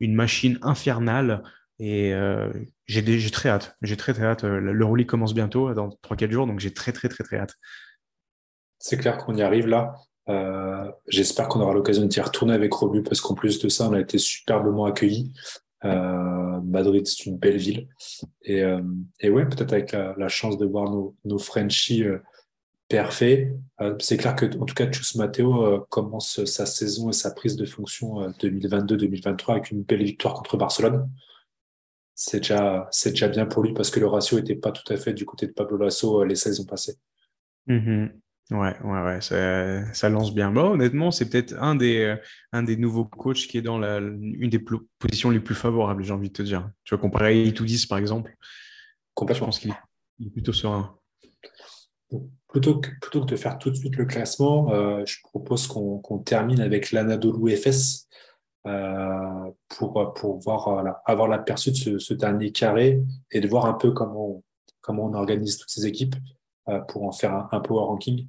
une machine infernale et euh, j'ai très hâte. J'ai très très hâte. Le roulis commence bientôt, dans 3-4 jours, donc j'ai très très très très hâte. C'est clair qu'on y arrive là. Euh, j'espère qu'on aura l'occasion d'y retourner avec Robu parce qu'en plus de ça, on a été superbement accueillis. Euh, Madrid, c'est une belle ville. Et, et ouais, peut-être avec la, chance de voir nos, nos Frenchies parfaits. c'est clair que, en tout cas, Chus Matteo commence sa saison et sa prise de fonction 2022-2023 avec une belle victoire contre Barcelone c'est déjà, déjà bien pour lui parce que le ratio n'était pas tout à fait du côté de Pablo Lasso euh, les saisons passées. Mm-hmm. Ouais, ouais, ouais, ça, ça, lance bien. Bon, honnêtement, c'est peut-être un des, euh, un des nouveaux coachs qui est dans la, une des positions les plus favorables, j'ai envie de te dire. Tu vois, comparé à Itoudis, par exemple. Complètement. Je pense qu'il est plutôt serein. Plutôt que, plutôt que de faire tout de suite le classement, euh, je propose qu'on termine avec l'Anadolu FS, euh, pour, pour voir, avoir l'aperçu de ce, ce, dernier carré et de voir un peu comment, comment on organise toutes ces équipes pour en faire un, power ranking.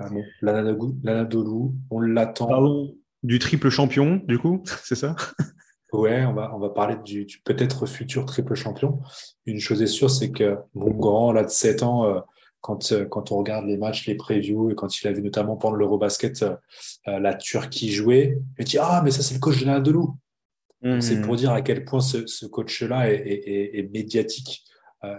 Euh, bon, L'Anadolu, on l'attend. Du triple champion, du coup, <laughs> c'est ça? Ouais, on va, on va parler du, du peut-être futur triple champion. Une chose est sûre, c'est que mon grand, là, de 7 ans, quand, euh, quand on regarde les matchs, les previews, et quand il a vu notamment pendant l'Eurobasket euh, euh, la Turquie jouer, il dit Ah, mais ça, c'est le coach de la Delou. C'est pour dire à quel point ce, ce coach-là est, est, est, médiatique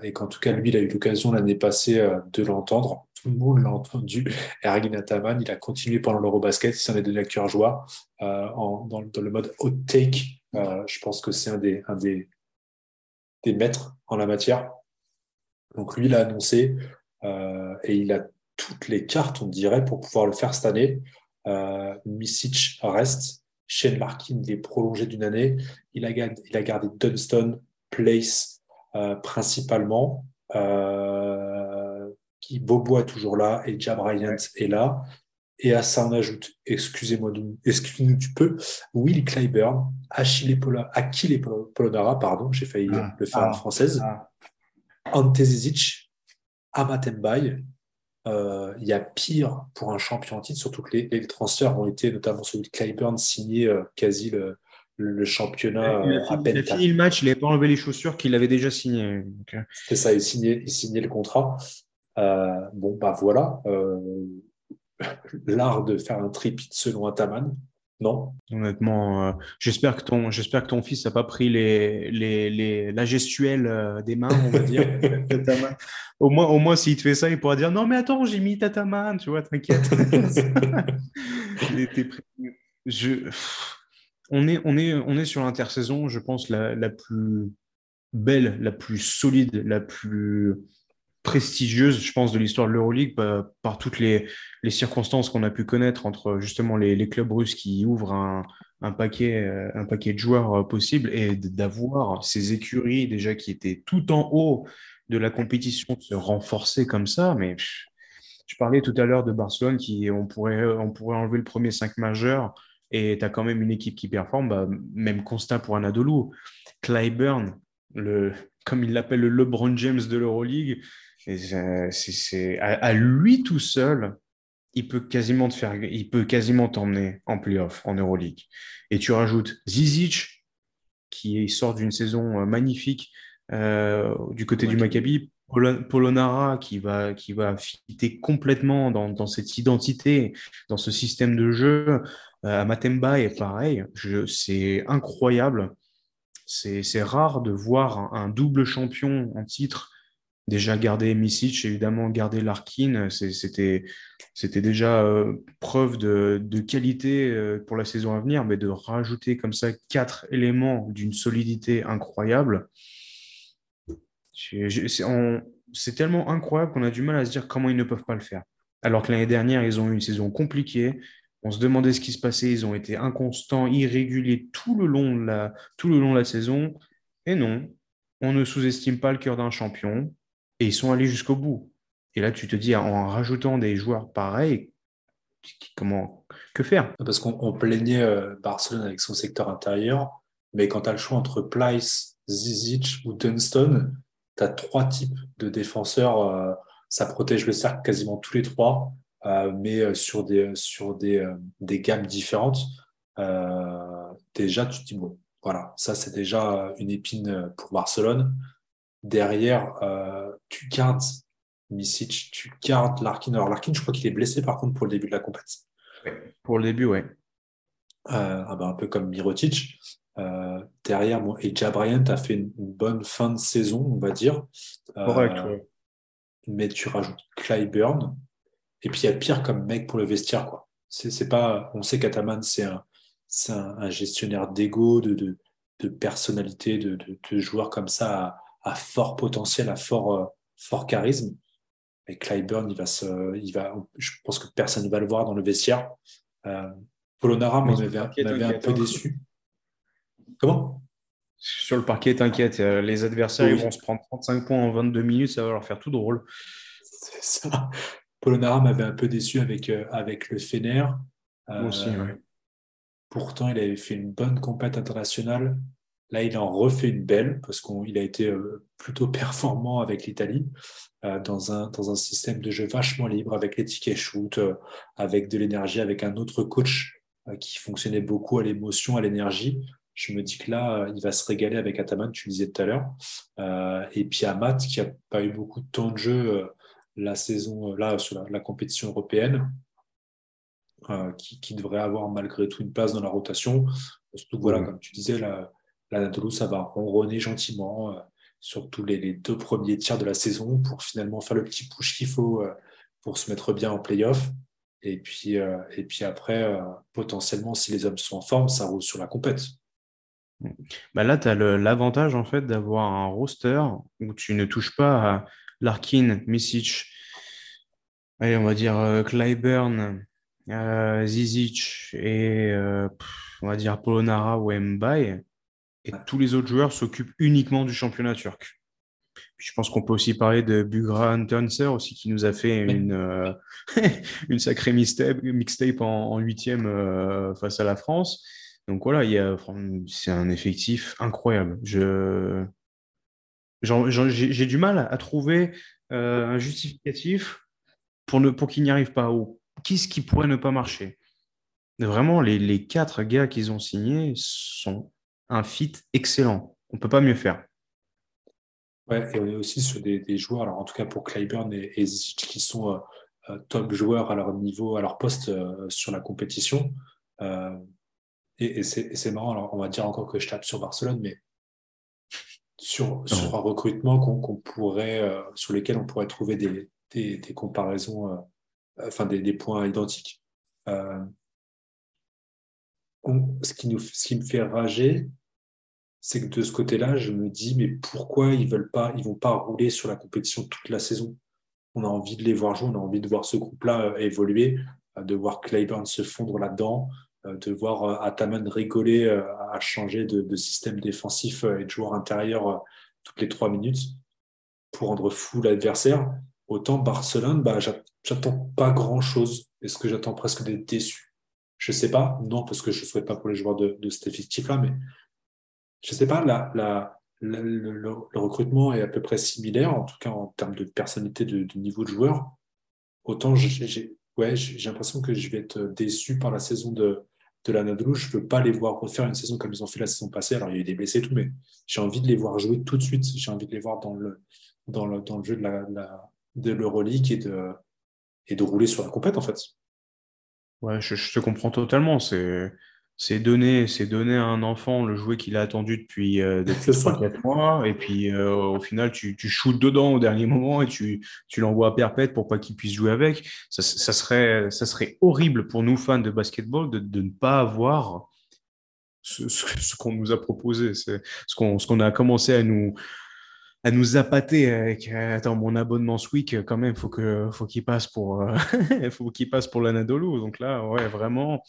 et qu'en tout cas, lui, il a eu l'occasion l'année passée de l'entendre. Tout le monde l'a entendu. <laughs> Ergin Ataman, il a continué pendant l'Eurobasket, il s'en est donné à cœur joie dans, le mode hot take. je pense que c'est un, des, des, maîtres en la matière. Donc lui, il a annoncé euh, et il a toutes les cartes, on dirait, pour pouvoir le faire cette année. Euh, Misic reste. Shane Larkin est prolongé d'une année. Il a, il a gardé Dunston, Place euh, principalement. Euh, qui Bobo est toujours là et Jab Bryant est là. Et à ça, on ajoute, excusez-moi, excusez-nous du peu, Will Clyburn, Achille, Pola, Achille Polonara, pardon, j'ai failli ah, le faire en ah, française, ah. Ante Zizic, Amatembaye, euh, il y a pire pour un champion en titre, surtout que les, transferts ont été, notamment celui de Clyburn, signé euh, quasi le, championnat il a, euh, à peine. Il a fini le match, il n'avait pas enlevé les chaussures qu'il avait déjà signées. C'est ça, il signait, il signait le contrat. bon, bah voilà. <laughs> L'art de faire un tripit selon Ataman, non? Honnêtement, euh, j'espère que ton, j'espère que ton fils n'a pas pris les, les, les, la gestuelle euh, des mains, on va dire. <laughs> au moins, au moins, s'il te fait ça, il pourra dire non, mais attends, j'ai mis Tataman, tu vois, t'inquiète. <laughs> je, on est, on est, on est sur l'intersaison, je pense la, la plus belle, la plus solide, la plus prestigieuse, je pense, de l'histoire de l'Euroleague bah, par toutes les, les circonstances qu'on a pu connaître entre justement les, clubs russes qui ouvrent un, un paquet, un paquet de joueurs possibles et d'avoir ces écuries déjà qui étaient tout en haut de la compétition se renforcer comme ça. Mais je parlais tout à l'heure de Barcelone qui on pourrait, on pourrait enlever le premier 5 majeur et tu as quand même une équipe qui performe, bah, même constat pour Anadolu. Clyburn, le, comme il l'appelle le LeBron James de l'Euroleague, c'est, à, lui tout seul, il peut quasiment te faire, il peut quasiment t'emmener en playoff en Euroleague. Et tu rajoutes Zizic, qui sort d'une saison euh, magnifique euh, du côté du Maccabi, Polonara qui va, qui va fitter complètement dans, dans, cette identité, dans ce système de jeu. Euh, Matemba est pareil, c'est incroyable. C'est rare de voir un, double champion en titre. Déjà garder Misic, évidemment garder Larkin, c'était déjà euh, preuve de, qualité euh, pour la saison à venir, mais de rajouter comme ça quatre éléments d'une solidité incroyable, c'est tellement incroyable qu'on a du mal à se dire comment ils ne peuvent pas le faire. Alors que l'année dernière, ils ont eu une saison compliquée. On se demandait ce qui se passait. Ils ont été inconstants, irréguliers tout le long de la, saison. Et non, on ne sous-estime pas le cœur d'un champion. Et ils sont allés jusqu'au bout. Et là, tu te dis, en rajoutant des joueurs pareils, comment, que faire? Parce qu'on plaignait euh, Barcelone avec son secteur intérieur, mais quand tu as le choix entre Plyce, Zizic ou Dunston, tu as trois types de défenseurs. Euh, ça protège le cercle quasiment tous les trois. Euh, mais euh, sur des, sur des, euh, des gammes différentes, déjà, tu te dis, bon, voilà, ça c'est déjà une épine pour Barcelone. Derrière, tu gardes Misic, tu gardes Larkin. Alors Larkin, je crois qu'il est blessé par contre pour le début de la compétition. pour le début, oui. Ah ben, un peu comme Mirotic. derrière, bon, et Bryant a fait une, bonne fin de saison, on va dire. Correct, Mais tu rajoutes Clyburn, et puis il y a pire comme mec pour le vestiaire, quoi. C'est pas, on sait qu'Ataman, c'est un, un, gestionnaire d'ego, de, de, de, personnalité, de, de, joueurs comme ça à, fort potentiel, à fort, euh, fort charisme. Et Clyburn, il va se, il va, je pense que personne ne va le voir dans le vestiaire. Euh, Polonara m'avait un peu hein. déçu. Comment? Sur le parquet, t'inquiète, euh, les adversaires ils vont se prendre 35 points en 22 minutes, ça va leur faire tout drôle. C'est ça. Polonara m'avait un peu déçu avec, euh, avec le Fener. Euh, aussi, Pourtant, il avait fait une bonne compète internationale. Là, il en refait une belle parce qu'il a été euh, plutôt <laughs> performant avec l'Italie dans, un, dans un système de jeu vachement libre avec les tickets shoot, avec de l'énergie, avec un autre coach qui fonctionnait beaucoup à l'émotion, à l'énergie. Je me dis que là, il va se régaler avec Ataman, tu le disais tout à l'heure. et puis Amat, qui n'a pas eu beaucoup de temps de jeu la saison, euh, là, sur la, compétition européenne, euh, qui, devrait avoir malgré tout une place dans la rotation. Surtout, voilà, comme tu disais, la, ça va ronronner gentiment, euh, surtout les, deux premiers tiers de la saison, pour finalement faire le petit push qu'il faut pour se mettre bien en playoff. Et puis, et puis après, potentiellement, si les hommes sont en forme, ça roule sur la compète. Bah là, tu as l'avantage en fait d'avoir un roster où tu ne touches pas à Larkin, Misic, allez, on va dire euh, Clyburn, euh, Zizic et euh, on va dire Polonara ou Mbaye. Et tous les autres joueurs s'occupent uniquement du championnat turc. je pense qu'on peut aussi parler de Bugran Tuncer aussi qui nous a fait une, <laughs> une sacrée mixtape, en huitième face à la France. Donc voilà, c'est un effectif incroyable. Je, j'ai du mal à trouver euh, un justificatif pour, pour qu'il n'y arrive pas. Ou qu'est-ce qui pourrait ne pas marcher? Vraiment, les, quatre gars qu'ils ont signés sont un fit excellent. On ne peut pas mieux faire. Ouais, et on est aussi sur des, joueurs, alors en tout cas pour Clyburn et, et qui sont euh, euh, top joueurs à leur niveau, à leur poste sur la compétition. et, et c'est marrant, alors on va dire encore que je tape sur Barcelone, mais sur, sur un recrutement qu'on pourrait, euh, sur lesquels on pourrait trouver des, des, des comparaisons, euh, enfin des, des, points identiques. Euh, ce, qui nous, ce qui me fait rager, c'est que de ce côté-là, je me dis, mais pourquoi ils veulent pas, ils vont pas rouler sur la compétition toute la saison? On a envie de les voir jouer, on a envie de voir ce groupe-là évoluer, de voir Clayburn se fondre là-dedans, de voir Ataman rigoler à changer de, système défensif et de joueur intérieur toutes les trois minutes pour rendre fou l'adversaire. Autant Barcelone, bah, j'attends pas grand-chose. Est-ce que j'attends presque d'être déçu? Je sais pas. Non, parce que je ne souhaite pas pour les joueurs de, cet effectif-là, mais je sais pas. La, le, recrutement est à peu près similaire, en tout cas en termes de personnalité, de, niveau de joueur. Autant j'ai l'impression que je vais être déçu par la saison de, de l'Anadolu. Je ne veux pas les voir refaire une saison comme ils ont fait la saison passée. Alors, il y a eu des blessés et tout, mais j'ai envie de les voir jouer tout de suite. J'ai envie de les voir dans le, dans le, dans le jeu de, la, de l'Euroleague et de, et de rouler sur la compète, en fait. Ouais, je, je te comprends totalement. C'est c'est donner, c'est donner à un enfant le jouet qu'il a attendu depuis, euh, <laughs> depuis 3-4 mois, et puis euh, au final, tu, tu shootes dedans au dernier moment et tu, tu l'envoies à perpète pour pas qu'il puisse jouer avec. Ça, ça, serait, ça serait horrible pour nous, fans de basketball, de, de ne pas avoir ce, ce, qu'on nous a proposé, ce qu'on qu'on a commencé à nous, à nous appâter avec attends mon abonnement ce week quand même faut que faut qu'il passe pour euh, <laughs> faut qu'il passe pour l'Anadolu. Donc là ouais vraiment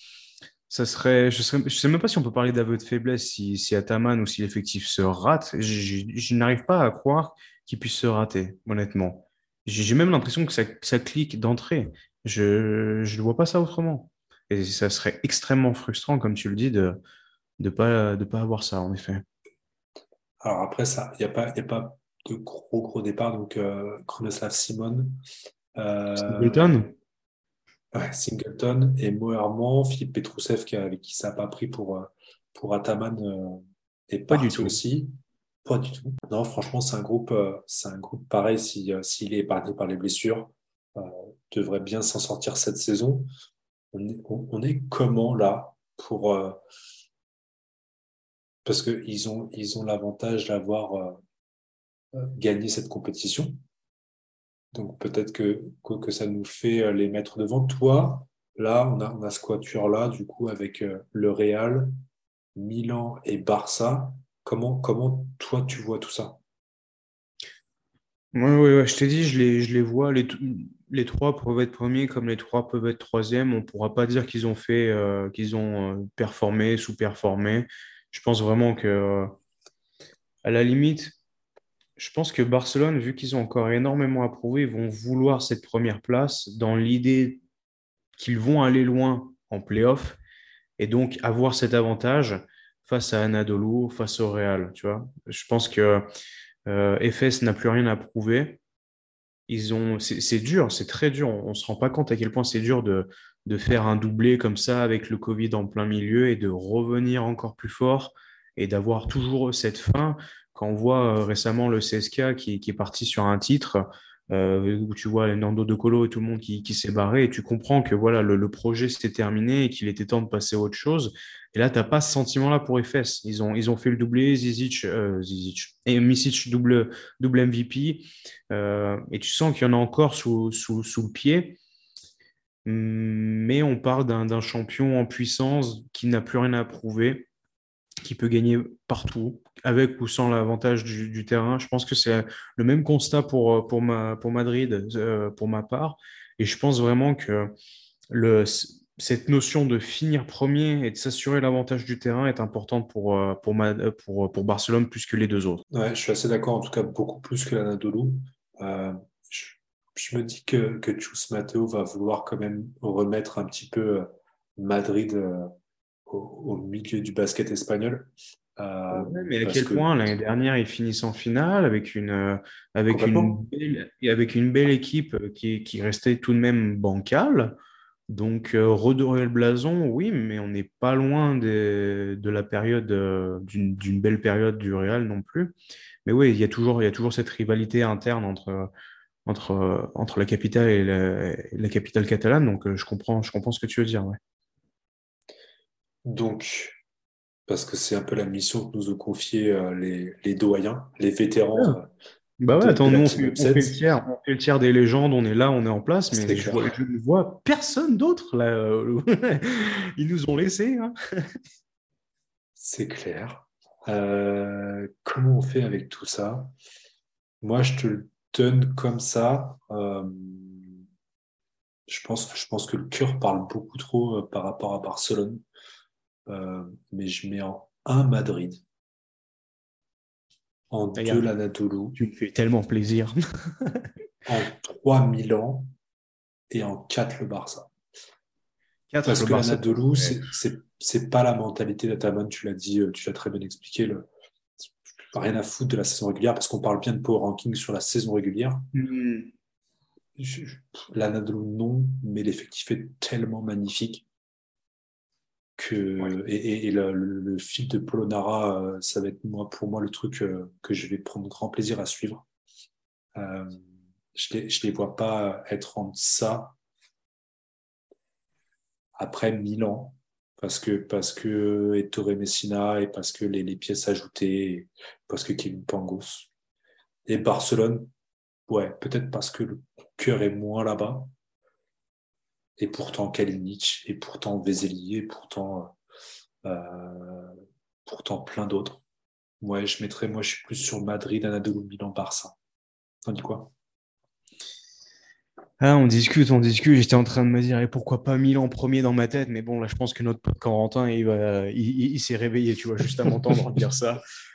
ça serait, je ne sais même pas si on peut parler d'aveu de faiblesse si, si Ataman ou si l'effectif se rate. Je, n'arrive pas à croire qu'il puisse se rater, honnêtement. J'ai même l'impression que ça, ça clique d'entrée. Je ne vois pas ça autrement. Et ça serait extrêmement frustrant, comme tu le dis, de ne pas, de pas avoir ça, en effet. Alors après, ça, il n'y a, pas, a pas de gros, gros départ. Donc, euh, Chronoslav Simon. Euh, Singleton et Moerman, Philippe Petrousev qui, avec qui ça n'a pas pris pour, euh, pour Ataman euh, est pas du tout aussi. Pas du tout. Non, franchement, c'est un groupe, euh, c'est un groupe pareil s'il si, est épargné par les blessures, devrait bien s'en sortir cette saison. On est, on, est comment là pour parce qu'ils ont ils ont l'avantage d'avoir gagné cette compétition donc peut-être que, que, ça nous fait euh, les mettre devant. Toi, là, on a, on a ce quatuor-là, du coup, avec euh, le Real, Milan et Barça. Comment, comment toi, tu vois tout ça? Oui, je t'ai dit, je les, je les vois. Les, trois peuvent être premiers comme les trois peuvent être troisièmes. On ne pourra pas dire qu'ils ont fait, euh, qu'ils ont performé, sous-performé. Je pense vraiment que, à la limite, je pense que Barcelone, vu qu'ils ont encore énormément à prouver, vont vouloir cette première place dans l'idée qu'ils vont aller loin en playoff et donc avoir cet avantage face à Anadolu, face au Real. Tu vois je pense que euh, FS n'a plus rien à prouver. Ils ont, c'est dur, c'est très dur. On ne se rend pas compte à quel point c'est dur de, de faire un doublé comme ça avec le Covid en plein milieu et de revenir encore plus fort et d'avoir toujours cette fin quand on voit euh, récemment le CSK qui, est parti sur un titre, euh, où tu vois Nando De Colo et tout le monde qui, s'est barré, et tu comprends que voilà le, projet s'était terminé et qu'il était temps de passer à autre chose. Et là, tu n'as pas ce sentiment-là pour FS. Ils ont, ils ont fait le doublé, Zizic, euh, et Misic double, double MVP, et tu sens qu'il y en a encore sous, sous, sous le pied. Mais on parle d'un champion en puissance qui n'a plus rien à prouver qui peut gagner partout, avec ou sans l'avantage du, terrain. Je pense que c'est le même constat pour, pour, ma, pour Madrid, euh, pour ma part. Et je pense vraiment que le, cette notion de finir premier et de s'assurer l'avantage du terrain est importante pour, euh, pour, pour, Barcelone plus que les deux autres. Ouais, je suis assez d'accord, en tout cas beaucoup plus que l'Anadolu. Euh, je, me dis que, que Chus Mateo va vouloir quand même remettre un petit peu euh, Madrid au, milieu du basket espagnol. Euh, mais à quel point l'année dernière ils finissent en finale avec une, euh, avec une, belle, avec une belle équipe qui, qui restait tout de même bancale. Donc, euh, redorer le blason, oui, mais on n'est pas loin de la période, d'une belle période du Real non plus. Mais oui, il y a toujours, il y a toujours cette rivalité interne entre, entre, entre la capitale et la, la capitale catalane. Donc, je, comprends, je comprends ce que tu veux dire. Ouais. Donc, parce que c'est un peu la mission que nous ont confié euh, les, les, doyens, les vétérans. Ah. Euh, bah ouais, attends, nous, on fait, le tiers, des légendes, on est là, on est en place, mais je, ne vois personne d'autre là. Euh, <laughs> ils nous ont laissés. Hein. c'est clair. comment on fait avec tout ça? Moi, je te le donne comme ça. je, pense, je pense que le cœur parle beaucoup trop par rapport à Barcelone. Mais je mets en 1 Madrid. En 2 l'Anadolu. Tu me fais tellement plaisir. <laughs> en 3 Milan et en 4 le Barça. Parce que l'Anadolu, c'est pas la mentalité d'Ataman, tu l'as dit, tu l'as très bien expliqué. Le, rien à foutre de la saison régulière parce qu'on parle bien de power ranking sur la saison régulière. Mm. L'Anadolu, non, mais l'effectif est tellement magnifique que et, le, fil de Polonara, euh, ça va être moi pour moi le truc euh, que je vais prendre grand plaisir à suivre. Euh, je ne les, vois pas être en ça après Milan parce que parce que Ettore Messina et parce que les, pièces ajoutées parce que Kevin Pangos. Et Barcelone ouais peut-être parce que le cœur est moins là-bas et pourtant Kalinic, et pourtant Veseli, et pourtant, euh, pourtant plein d'autres. Ouais, je mettrais, moi, je suis plus sur Madrid, Anadolu, Milan, Barça. T'en dis quoi? Ah, on discute, on discute. J'étais en train de me dire, et pourquoi pas Milan premier dans ma tête? Mais bon, là, je pense que notre pote Corentin, il, il s'est réveillé, tu vois, juste à m'entendre dire ça. <laughs>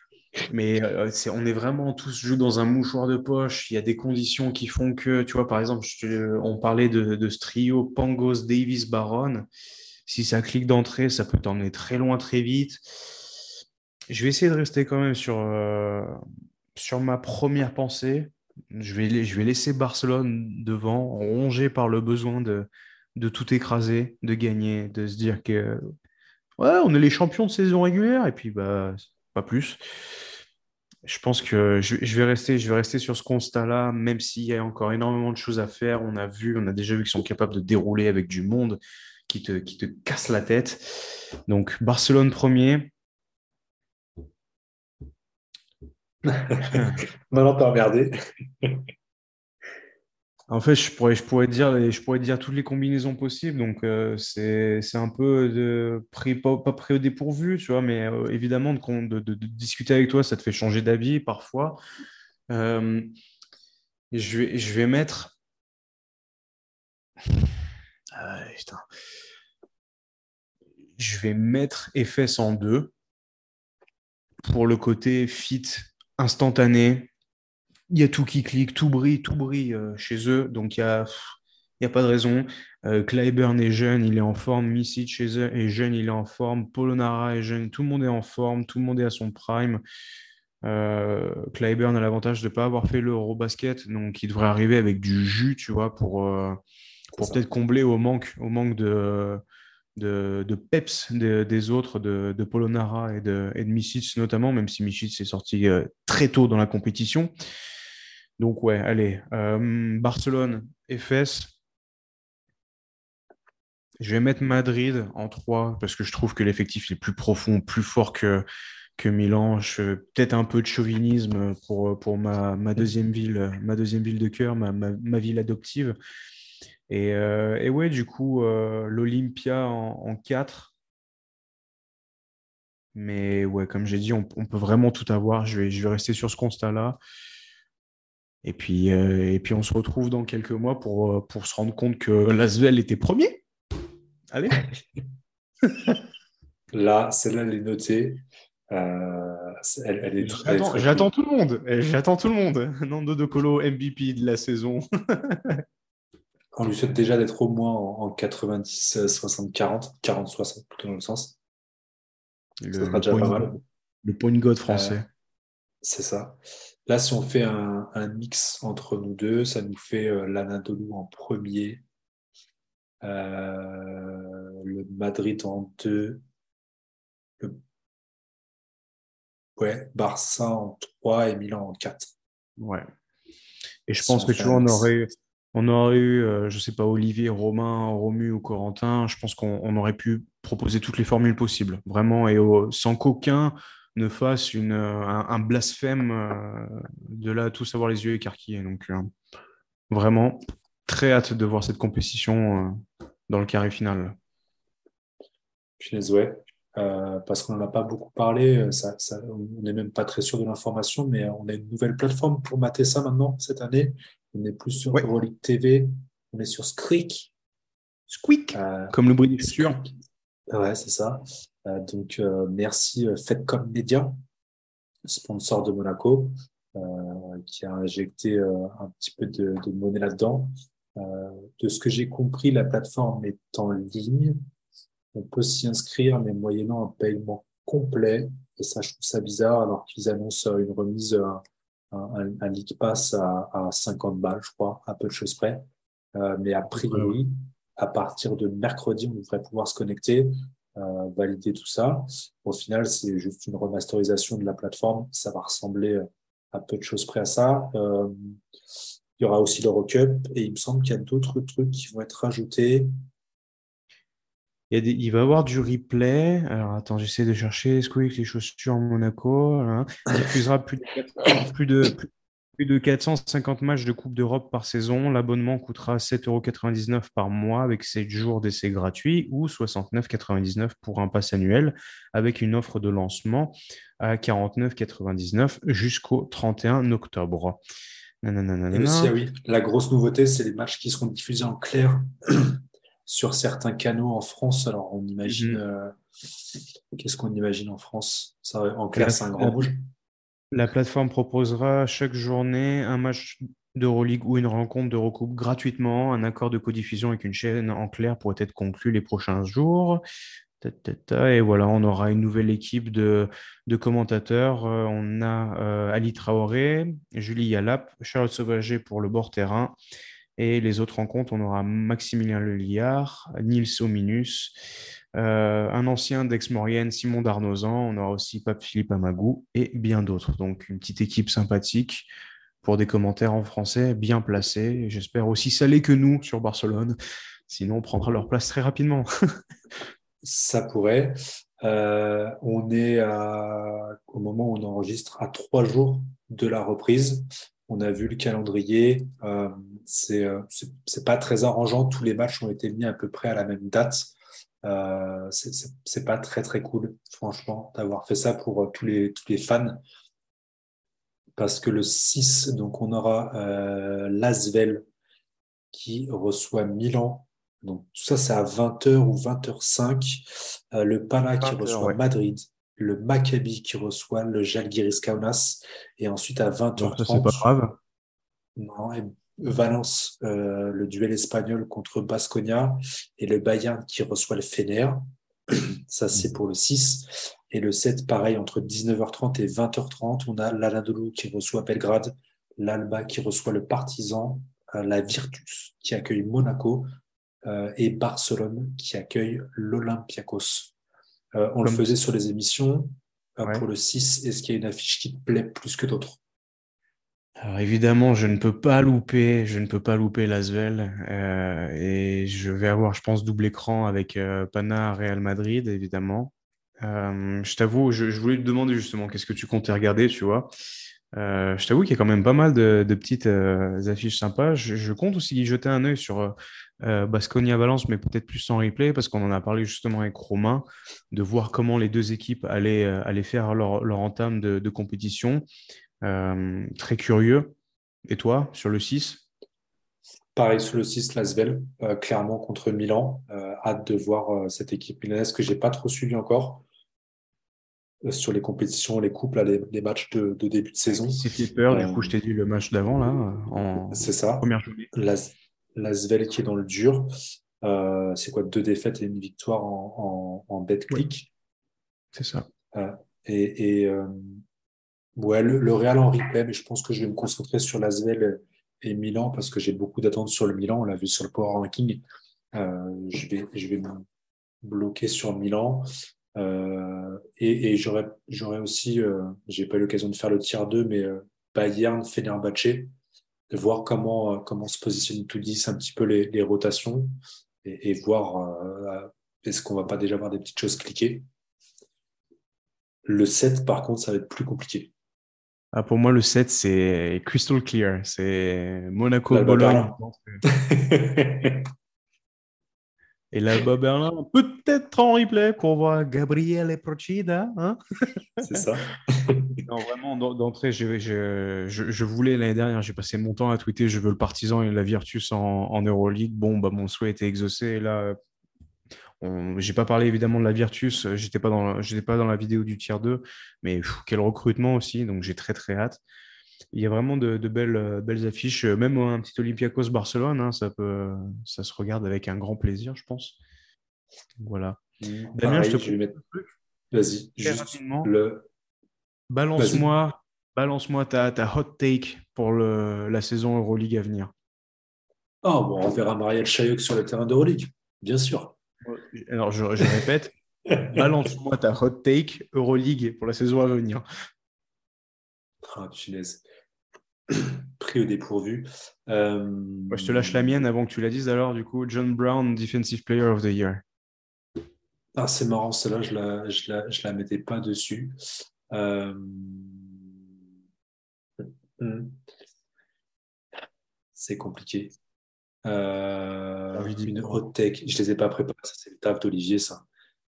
Mais euh, on est vraiment tous joués dans un mouchoir de poche. Il y a des conditions qui font que, tu vois, par exemple, on parlait de, ce trio Pangos, Davis, Baron. Si ça clique d'entrée, ça peut t'emmener très loin très vite. Je vais essayer de rester quand même sur, euh, sur ma première pensée. Je vais, je vais laisser Barcelone devant, rongé par le besoin de, de tout écraser, de gagner, de se dire que ouais, on est les champions de saison régulière et puis bah pas plus. Je pense que je, vais rester, je vais rester sur ce constat-là, même s'il y a encore énormément de choses à faire. On a vu, on a déjà vu qu'ils sont capables de dérouler avec du monde qui te, qui te casse la tête. Donc Barcelone premier. <laughs> T'as regardé. <laughs> En fait, je pourrais, je pourrais, dire, je pourrais dire toutes les combinaisons possibles. Donc, euh, c'est un peu pris, pas, pris au dépourvu, tu vois, mais euh, évidemment, de, discuter avec toi, ça te fait changer d'avis parfois. Euh, je, vais, je vais mettre. Je vais mettre FS en deux pour le côté fit instantané, il y a tout qui clique, tout brille, tout brille euh, chez eux. Donc, il n'y a, y a pas de raison. Euh, Clyburn est jeune, il est en forme. Missy chez eux est jeune, il est en forme. Polonara est jeune, tout le monde est en forme, tout le monde est à son prime. Euh, Clyburn a l'avantage de ne pas avoir fait l'Eurobasket, donc il devrait arriver avec du jus, tu vois, pour, euh, pour peut-être combler au manque, au manque de, de, de peps des autres, de, de Polonara et de, et de notamment, même si Misic est sorti très tôt dans la compétition. Donc ouais, allez, euh, Barcelone, FS. Je vais mettre Madrid en 3 parce que je trouve que l'effectif est plus profond, plus fort que, que Milan. Peut-être un peu de chauvinisme pour, ma, deuxième ville, ma deuxième ville de cœur, ma, ville adoptive. Et, euh, et, ouais, du coup, euh, l'Olympia en, 4. Mais ouais, comme j'ai dit, on, peut vraiment tout avoir. Je vais, je vais rester sur ce constat-là. Et puis, euh, et puis on se retrouve dans quelques mois pour, euh, pour se rendre compte que Lasvel était premier. Allez. <laughs> là, celle-là, elle est notée. Euh, elle, est très, J'attends tout le monde. J'attends tout le monde. Nando De Colo, MVP de la saison. <laughs> on lui souhaite déjà d'être au moins en, 90, 60, 40, 40, 60 plutôt dans le sens. Le, ça sera déjà pas mal. Le point god français. c'est ça. Là, si on fait un, mix entre nous deux, ça nous fait euh, l'Anadolu en premier, euh, le Madrid en deux, le ouais, Barça en trois et Milan en quatre. Ouais. Et je pense que tu vois, on aurait, on aurait eu, euh, je sais pas, Olivier, Romain, Romu ou Corentin. Je pense qu'on aurait pu proposer toutes les formules possibles, vraiment, et sans qu'aucun ne fasse une, euh, un, blasphème euh, de là tous avoir les yeux écarquillés. Donc, euh, vraiment, très hâte de voir cette compétition dans le carré final. Punaise, ouais. parce qu'on n'en a pas beaucoup parlé, ça, on n'est même pas très sûr de l'information, mais on a une nouvelle plateforme pour mater ça maintenant cette année. On n'est plus sur ouais. TV, on est sur Squeak. Squeak, comme le bruit du futur. Ouais, c'est ça. Donc, merci Fedcom Media, sponsor de Monaco, qui a injecté un petit peu de, de monnaie là-dedans. de ce que j'ai compris, la plateforme est en ligne. On peut s'y inscrire, mais moyennant un paiement complet. Et ça, je trouve ça bizarre, alors qu'ils annoncent une remise, un, un, un League Pass à, à, 50 balles, je crois, à peu de choses près. Euh, mais a priori, à partir de mercredi, on devrait pouvoir se connecter, euh, valider tout ça. Au final, c'est juste une remasterisation de la plateforme. Ça va ressembler à peu de choses près à ça. Euh, il y aura aussi l'Eurocup et il me semble qu'il y a d'autres trucs qui vont être rajoutés. Il, va y avoir du replay. Alors, attends, j'essaie de chercher. Que les chaussures Monaco Il diffusera plus de, de 450 matchs de Coupe d'Europe par saison. L'abonnement coûtera 7,99 euros par mois avec 7 jours d'essai gratuits ou 69,99 pour un pass annuel avec une offre de lancement à 49,99 jusqu'au 31 octobre. Et aussi, ah oui, la grosse nouveauté, c'est les matchs qui seront diffusés en clair <clears throat> sur certains canaux en France. Alors, on imagine. Mhm. Euh, qu'est-ce qu'on imagine en France? Ça, En clair, c'est un grand rouge. La plateforme proposera chaque journée un match d'Euroleague ou une rencontre d'Eurocoupe gratuitement. Un accord de codiffusion avec une chaîne en clair pourrait être conclu les prochains jours. Et voilà, on aura une nouvelle équipe de, commentateurs. Euh, on a euh, Ali Traoré, Julie Yalap, Charles Sauvager pour le bord terrain. Et les autres rencontres, on aura Maximilien Leliard, Nils Ominus, euh, un ancien d'Aix-Maurienne, Simon Darnozan, on aura aussi Pape Philippe Amagou et bien d'autres. Donc une petite équipe sympathique pour des commentaires en français bien placés. J'espère aussi salés que nous sur Barcelone. Sinon, on prendra leur place très rapidement. <laughs> Ça pourrait. Euh, on est au moment où on enregistre à trois jours de la reprise. On a vu le calendrier. Euh, euh, c'est pas très arrangeant. Tous les matchs ont été mis à peu près à la même date. Euh, c'est pas très très cool, franchement, d'avoir fait ça pour euh, tous les, tous les fans. Parce que le 6, donc on aura euh, Lasvel qui reçoit Milan. Donc tout ça, c'est à 20h ou 20h05. Euh, le Pana qui reçoit Madrid. Le Maccabi qui reçoit le Jalgiris Kaunas. Et ensuite à 20h30. C'est pas grave. Non, Valence, euh, le duel espagnol contre Basconia et le Bayern qui reçoit le Fener. <clears throat> Ça, c'est pour le 6. Et le 7, pareil, entre 19h30 et 20h30, on a l'Anadolu qui reçoit Belgrade, l'Alba qui reçoit le Partizan, euh, la Virtus qui accueille Monaco euh, et Barcelone qui accueille l'Olympiakos. On le faisait sur les émissions. Pour le 6, est-ce qu'il y a une affiche qui te plaît plus que d'autres? Alors évidemment, je ne peux pas louper, je ne peux pas louper Lasvel euh, et je vais avoir, je pense, double écran avec euh, Pana Real Madrid, évidemment. Euh, je t'avoue, je, voulais te demander justement qu'est-ce que tu comptais regarder, tu vois? Je t'avoue qu'il y a quand même pas mal de, petites affiches sympas. Je, compte aussi y jeter un œil sur Basconia Valence, mais peut-être plus en replay parce qu'on en a parlé justement avec Romain, de voir comment les deux équipes allaient, allaient faire leur, entame de, compétition. Euh, très curieux. Et toi, sur le 6 Pareil sur le 6, Lasvel, euh, clairement contre Milan. Euh, hâte de voir cette équipe milanaise que j'ai pas trop suivi encore sur les compétitions, les couples, les, matchs de, début de saison. fait peur, du coup, je t'ai dit le match d'avant, là, en C'est ça. première journée. Lasvel qui est dans le dur. c'est quoi Deux défaites et une victoire en, en, bet click. C'est ça. et, et Ouais, le, Real en replay, mais je pense que je vais me concentrer sur l'Asvel et Milan parce que j'ai beaucoup d'attentes sur le Milan. On l'a vu sur le Power Ranking. Euh, je, vais, je vais me bloquer sur Milan. Euh, et, et j'aurais aussi, euh, j'ai pas eu l'occasion de faire le tiers 2, mais euh, Bayern, Fenerbahce, de voir comment, comment se positionne tout 10, un petit peu les, les rotations et, et voir est-ce qu'on va pas déjà avoir des petites choses cliquées. Le 7, par contre, ça va être plus compliqué. Ah, pour moi, le 7, c'est crystal clear. C'est Monaco-Bologne. <laughs> Et là-bas, Berlin, peut-être en replay pour voir Gabriele Procida. Hein <laughs> c'est ça. <laughs> non, vraiment, d'entrée, je, je, je, voulais l'année dernière, j'ai passé mon temps à tweeter je veux le Partisan et la Virtus en, en Euroleague. Bon, bah, mon souhait était exaucé. Et là, J'ai pas parlé évidemment de la Virtus, j'étais pas dans, pas dans la vidéo du tiers 2, mais quel recrutement aussi, donc j'ai très très hâte. Il y a vraiment de, belles, belles affiches, même un petit Olympiakos Barcelone, hein, ça peut, ça se regarde avec un grand plaisir, je pense. Voilà. Mmh. Damien, je te mettre... Vas-y, juste le. Balance-moi, balance-moi ta, ta hot take pour le, la saison Euroleague à venir. Ah, bon, on verra Marielle Chayoc sur le terrain d'Euroleague, bien sûr. Alors, je, répète, <laughs> balance-moi ta hot take Euroleague pour la saison à venir. Ah, punaise. <clears throat> Pris au dépourvu. Euh, je te lâche la mienne avant que tu la dises alors, du coup. John Brown, Defensive Player of the Year. Ah, c'est marrant, celle-là, je la, je, la, je la mettais pas dessus. Euh, hmm. C'est compliqué. Euh, une hot tech, je les ai pas préparés, c'est le taf d'Olivier, ça.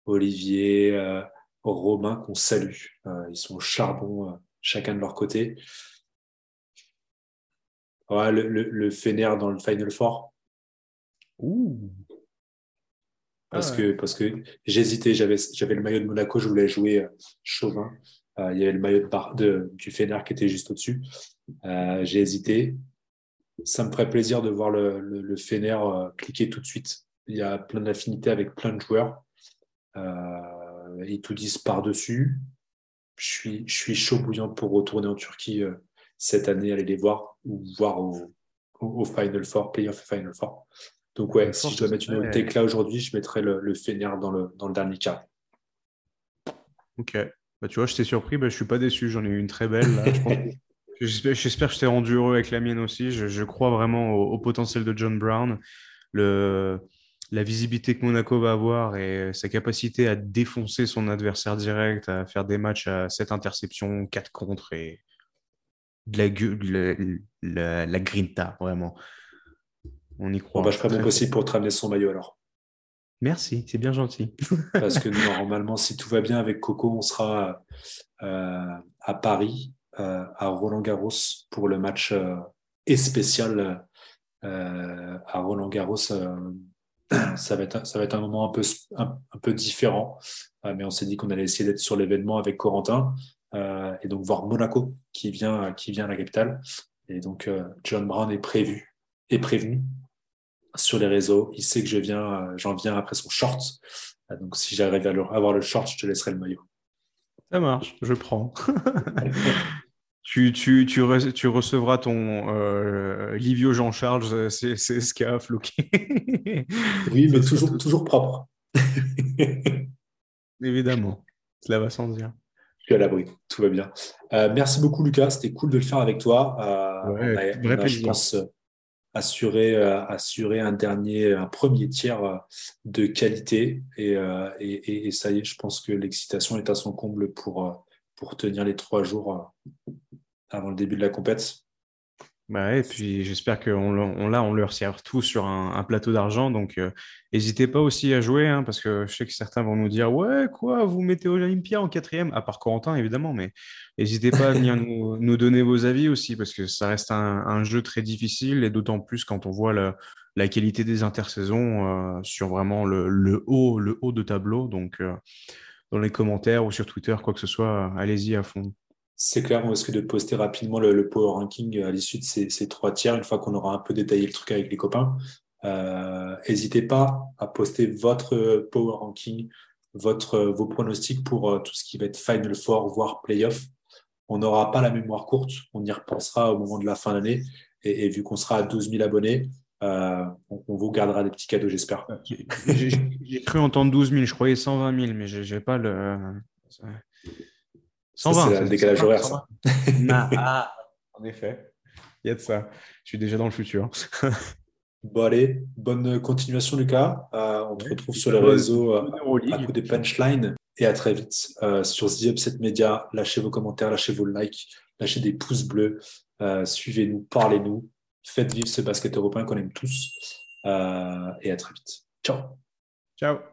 Olivier, Romain, qu'on salue. Ils sont charbon, chacun de leur côté. Ouais, le, le, le Fener dans le Final Four. Ouh. Parce, ah que, parce que j'hésitais, j'avais, j'avais le maillot de Monaco, je voulais jouer Chauvin. il y avait le maillot de, de, du Fener qui était juste au-dessus. j'ai hésité ça me ferait plaisir de voir le, le, Fener euh, cliquer tout de suite. Il y a plein d'affinités avec plein de joueurs. Euh, ils tout disent par-dessus. Je suis, je suis chaud bouillant pour retourner en Turquie euh, cette année, aller les voir ou voir au, au, Final Four, Playoff Final Four. Donc ouais, si je dois mettre une tech là aujourd'hui, je mettrais le, le Fener dans le, dans le dernier cas. Ok. Bah, tu vois, je t'ai surpris, bah, je suis pas déçu. J'en ai eu une très belle. Je <laughs> J'espère que je t'ai rendu heureux avec la mienne aussi. Je, crois vraiment au, potentiel de John Brown, le, la visibilité que Monaco va avoir et sa capacité à défoncer son adversaire direct, à faire des matchs à 7 interceptions, 4 contre et de la, la, la, grinta, vraiment. On y croit. Bah, je ferai mon possible pour te ramener son maillot alors. Merci, c'est bien gentil. <laughs> Parce que <laughs> normalement, si tout va bien avec Coco, on sera euh, à Paris euh, à Roland Garros pour le match euh, et spécial euh, à Roland Garros. <clears throat> ça va être ça va être un moment un peu un, peu différent, mais on s'est dit qu'on allait essayer d'être sur l'événement avec Corentin et donc voir Monaco qui vient qui vient à la capitale. Et donc John Brown est prévu est prévenu sur les réseaux. Il sait que je viens, j'en viens après son short. Donc, si j'arrive à avoir le short, je te laisserai le maillot. Ça marche, je prends. <laughs> tu, tu, tu, tu, recevras ton euh, Livio Jean-Charles, c'est ce qui a floqué. <laughs> oui, mais toujours, toujours propre. <laughs> Évidemment, cela va sans dire. À l'abri, tout va bien. Euh, merci beaucoup, Lucas. C'était cool de le faire avec toi. Euh, on a, je pense, assuré, assuré un dernier, un premier tiers de qualité. Et, et, et, ça y est, je pense que l'excitation est à son comble pour, pour tenir les trois jours avant le début de la compète. Bah et puis j'espère qu'on on, là, on leur sert tout sur un, plateau d'argent. Donc, n'hésitez pas aussi à jouer, hein, parce que je sais que certains vont nous dire Ouais, quoi, vous mettez Olympia en quatrième, à part Corentin, évidemment, mais n'hésitez pas à venir nous, <laughs> donner vos avis aussi, parce que ça reste un, jeu très difficile, et d'autant plus quand on voit la, la qualité des intersaisons euh, sur vraiment le, le, haut, le haut de tableau. Donc, euh, dans les commentaires ou sur Twitter, quoi que ce soit, allez-y à fond. C'est clair, on risque de poster rapidement le, power ranking à l'issue de ces, trois tiers, une fois qu'on aura un peu détaillé le truc avec les copains. N'hésitez euh, pas à poster votre power ranking, votre, vos pronostics pour euh, tout ce qui va être Final Four, voire Playoff. On n'aura pas la mémoire courte, on y repensera au moment de la fin d'année. Et, vu qu'on sera à 12 000 abonnés, euh, on, vous gardera des petits cadeaux, j'espère. J'ai cru entendre 12 000, je croyais 120 000, mais je n'ai pas le. 120. C'est le décalage horaire, ça. <laughs> ah, en effet. Il y a de ça. Je suis déjà dans le futur. <laughs> bon, allez, bonne continuation, Lucas. Euh, on te retrouve sur les réseaux euh, à coup des punchlines. Et à très vite euh, sur The Upset Media. Lâchez vos commentaires, lâchez vos likes, lâchez des pouces bleus. Suivez-nous, parlez-nous. Faites vivre ce basket européen qu'on aime tous. et à très vite. Ciao. Ciao.